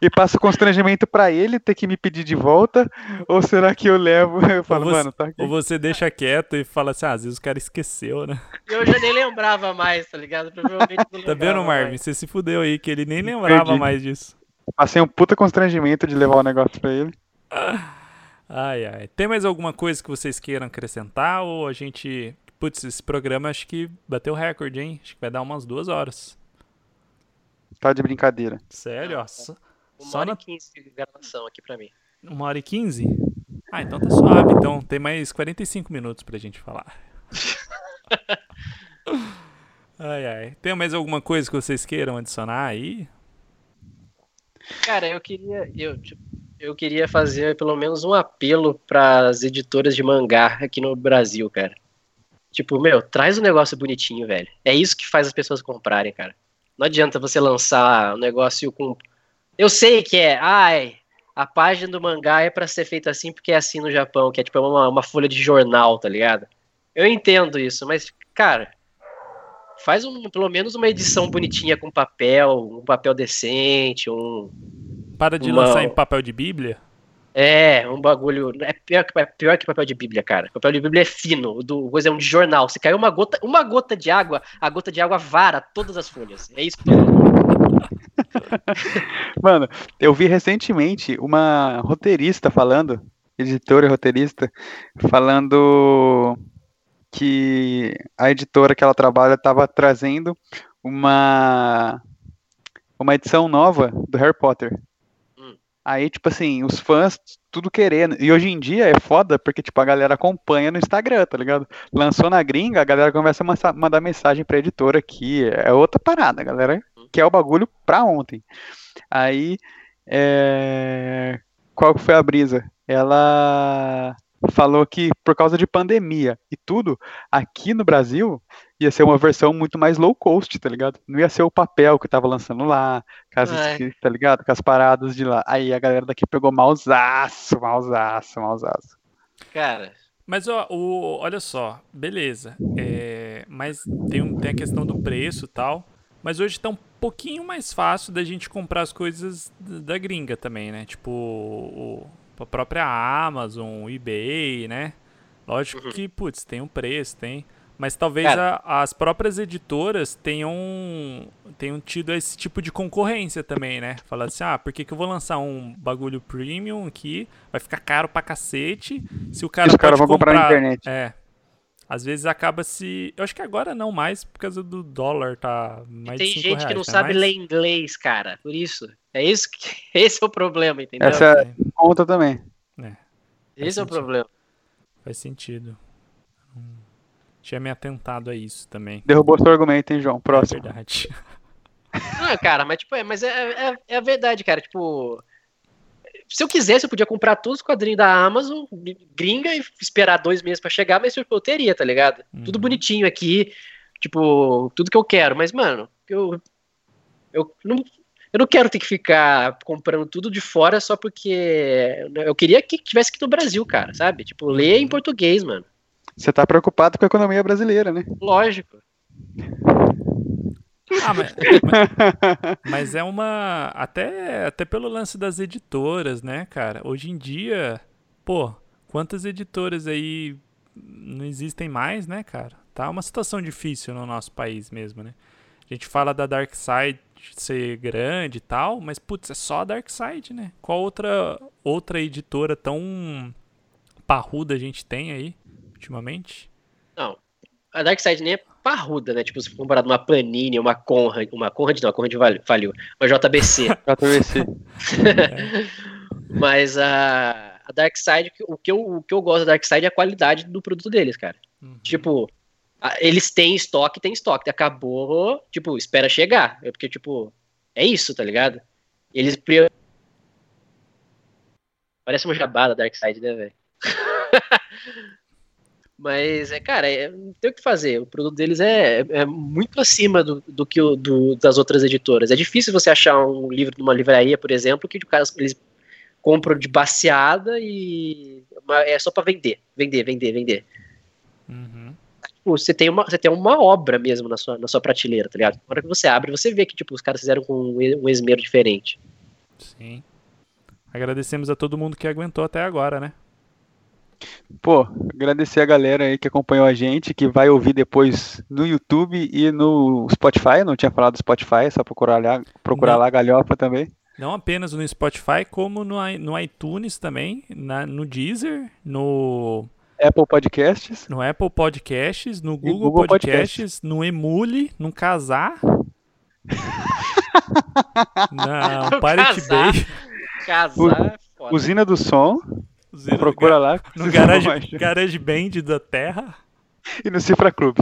e passo constrangimento pra ele ter que me pedir de volta? Ou será que eu levo? <laughs> Eu falo, você, mano, tá aqui. Ou você deixa quieto e fala assim, ah, às vezes o cara esqueceu, né? Eu já nem lembrava mais, tá ligado? Provavelmente não Tá vendo, Marvin? Mais. Você se fudeu aí, que ele nem lembrava Perdi. mais disso. Passei um puta constrangimento de levar o negócio pra ele. Ai, ai. Tem mais alguma coisa que vocês queiram acrescentar? Ou a gente. Putz, esse programa acho que bateu recorde, hein? Acho que vai dar umas duas horas. Tá de brincadeira. Sério? Ó, só, uma hora na... e quinze de gravação aqui pra mim. Uma hora e quinze? Ah, então tá suave. Então tem mais 45 minutos pra gente falar. <laughs> ai, ai. Tem mais alguma coisa que vocês queiram adicionar aí? Cara, eu queria. Eu, tipo, eu queria fazer pelo menos um apelo para as editoras de mangá aqui no Brasil, cara. Tipo, meu, traz um negócio bonitinho, velho. É isso que faz as pessoas comprarem, cara. Não adianta você lançar um negócio com. Eu sei que é, ai, a página do mangá é para ser feita assim porque é assim no Japão, que é tipo uma, uma folha de jornal, tá ligado? Eu entendo isso, mas, cara, faz um, pelo menos uma edição bonitinha com papel, um papel decente, um, para de uma... lançar em papel de Bíblia? É, um bagulho. É pior, que, é pior que papel de Bíblia, cara. papel de Bíblia é fino, o do coisa é um de jornal. Se caiu uma gota, uma gota de água, a gota de água vara todas as folhas. É isso que eu <laughs> Mano, eu vi recentemente uma roteirista falando, editora e roteirista, falando que a editora que ela trabalha estava trazendo uma uma edição nova do Harry Potter. Aí, tipo assim, os fãs tudo querendo. E hoje em dia é foda porque, tipo, a galera acompanha no Instagram, tá ligado? Lançou na gringa, a galera começa a mandar mensagem pra editora aqui. É outra parada, a galera quer o bagulho pra ontem. Aí, é... qual foi a brisa? Ela falou que por causa de pandemia e tudo, aqui no Brasil ia ser uma versão muito mais low cost, tá ligado? Não ia ser o papel que tava lançando lá, caso é. tá ligado? Com as paradas de lá. Aí a galera daqui pegou mausaço, mausaço, mausaço. Cara. Mas ó, o, olha só, beleza. É, mas tem, um, tem a questão do preço e tal. Mas hoje tá um pouquinho mais fácil da gente comprar as coisas da gringa também, né? Tipo, o, a própria Amazon, eBay, né? Lógico uhum. que, putz, tem um preço, tem. Mas talvez a, as próprias editoras tenham, tenham tido esse tipo de concorrência também, né? Falar assim, ah, por que, que eu vou lançar um bagulho premium aqui? Vai ficar caro pra cacete. Se o cara Os caras vão comprar, comprar na internet. É. Às vezes acaba se. Eu acho que agora não mais, por causa do dólar tá mais Tem gente reais, que não tá sabe mais... ler inglês, cara. Por isso. É isso que. <laughs> Esse é o problema, entendeu? Essa é conta também. É. Esse é o problema. Faz sentido. Tinha me atentado a isso também. Derrubou seu argumento, hein, João? Próximo. É verdade. <laughs> Não, cara, mas tipo, é, mas é, é, é a verdade, cara. Tipo, se eu quisesse, eu podia comprar todos os quadrinhos da Amazon, gringa, e esperar dois meses para chegar, mas tipo, eu teria, tá ligado? Uhum. Tudo bonitinho aqui, tipo, tudo que eu quero. Mas, mano, eu, eu, não, eu não quero ter que ficar comprando tudo de fora só porque eu queria que tivesse aqui no Brasil, cara, sabe? Tipo, ler em uhum. português, mano. Você tá preocupado com a economia brasileira, né? Lógico. Ah, mas, <laughs> mas, mas, é uma. Até, até pelo lance das editoras, né, cara? Hoje em dia, pô, quantas editoras aí não existem mais, né, cara? Tá uma situação difícil no nosso país mesmo, né? A gente fala da Dark Side ser grande e tal, mas putz, é só a Dark Side, né? Qual outra outra editora tão parruda a gente tem aí? ultimamente? Não. A Darkseid nem é parruda, né? Tipo, se for comparado uma Panini, uma Conrad, uma Conrad não, a Conrad faliu, uma JBC. <laughs> JBC. Mas a a Dark Side, o que, eu, o que eu gosto da Dark Side é a qualidade do produto deles, cara. Uhum. Tipo, eles têm estoque, tem estoque. Acabou, tipo, espera chegar. É porque, tipo, é isso, tá ligado? Eles. Parece uma jabada Dark Side, né, velho? <laughs> Mas, é, cara, é, não tem o que fazer. O produto deles é, é muito acima do, do que o, do, das outras editoras. É difícil você achar um livro numa livraria, por exemplo, que o cara, eles compram de baseada e é só para vender, vender, vender, vender. Uhum. Tipo, você tem uma, você tem uma obra mesmo na sua, na sua prateleira, tá ligado? Na hora que você abre, você vê que tipo os caras fizeram com um esmero diferente. Sim. Agradecemos a todo mundo que aguentou até agora, né? Pô, agradecer a galera aí que acompanhou a gente, que vai ouvir depois no YouTube e no Spotify. Não tinha falado do Spotify, é só procurar lá, procurar lá Galhofa também. Não apenas no Spotify, como no, no iTunes também, na, no Deezer, no Apple Podcasts. No Apple Podcasts, no Google, Google Podcasts, Podcasts, no Emule, no Casar. <laughs> Não, Pirate Bay. Casar, foda. Usina do Som. Usina Procura lá. No garage, garage Band da Terra. E no Cifra Club.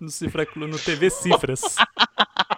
No Cifra Club, no TV Cifras. <laughs>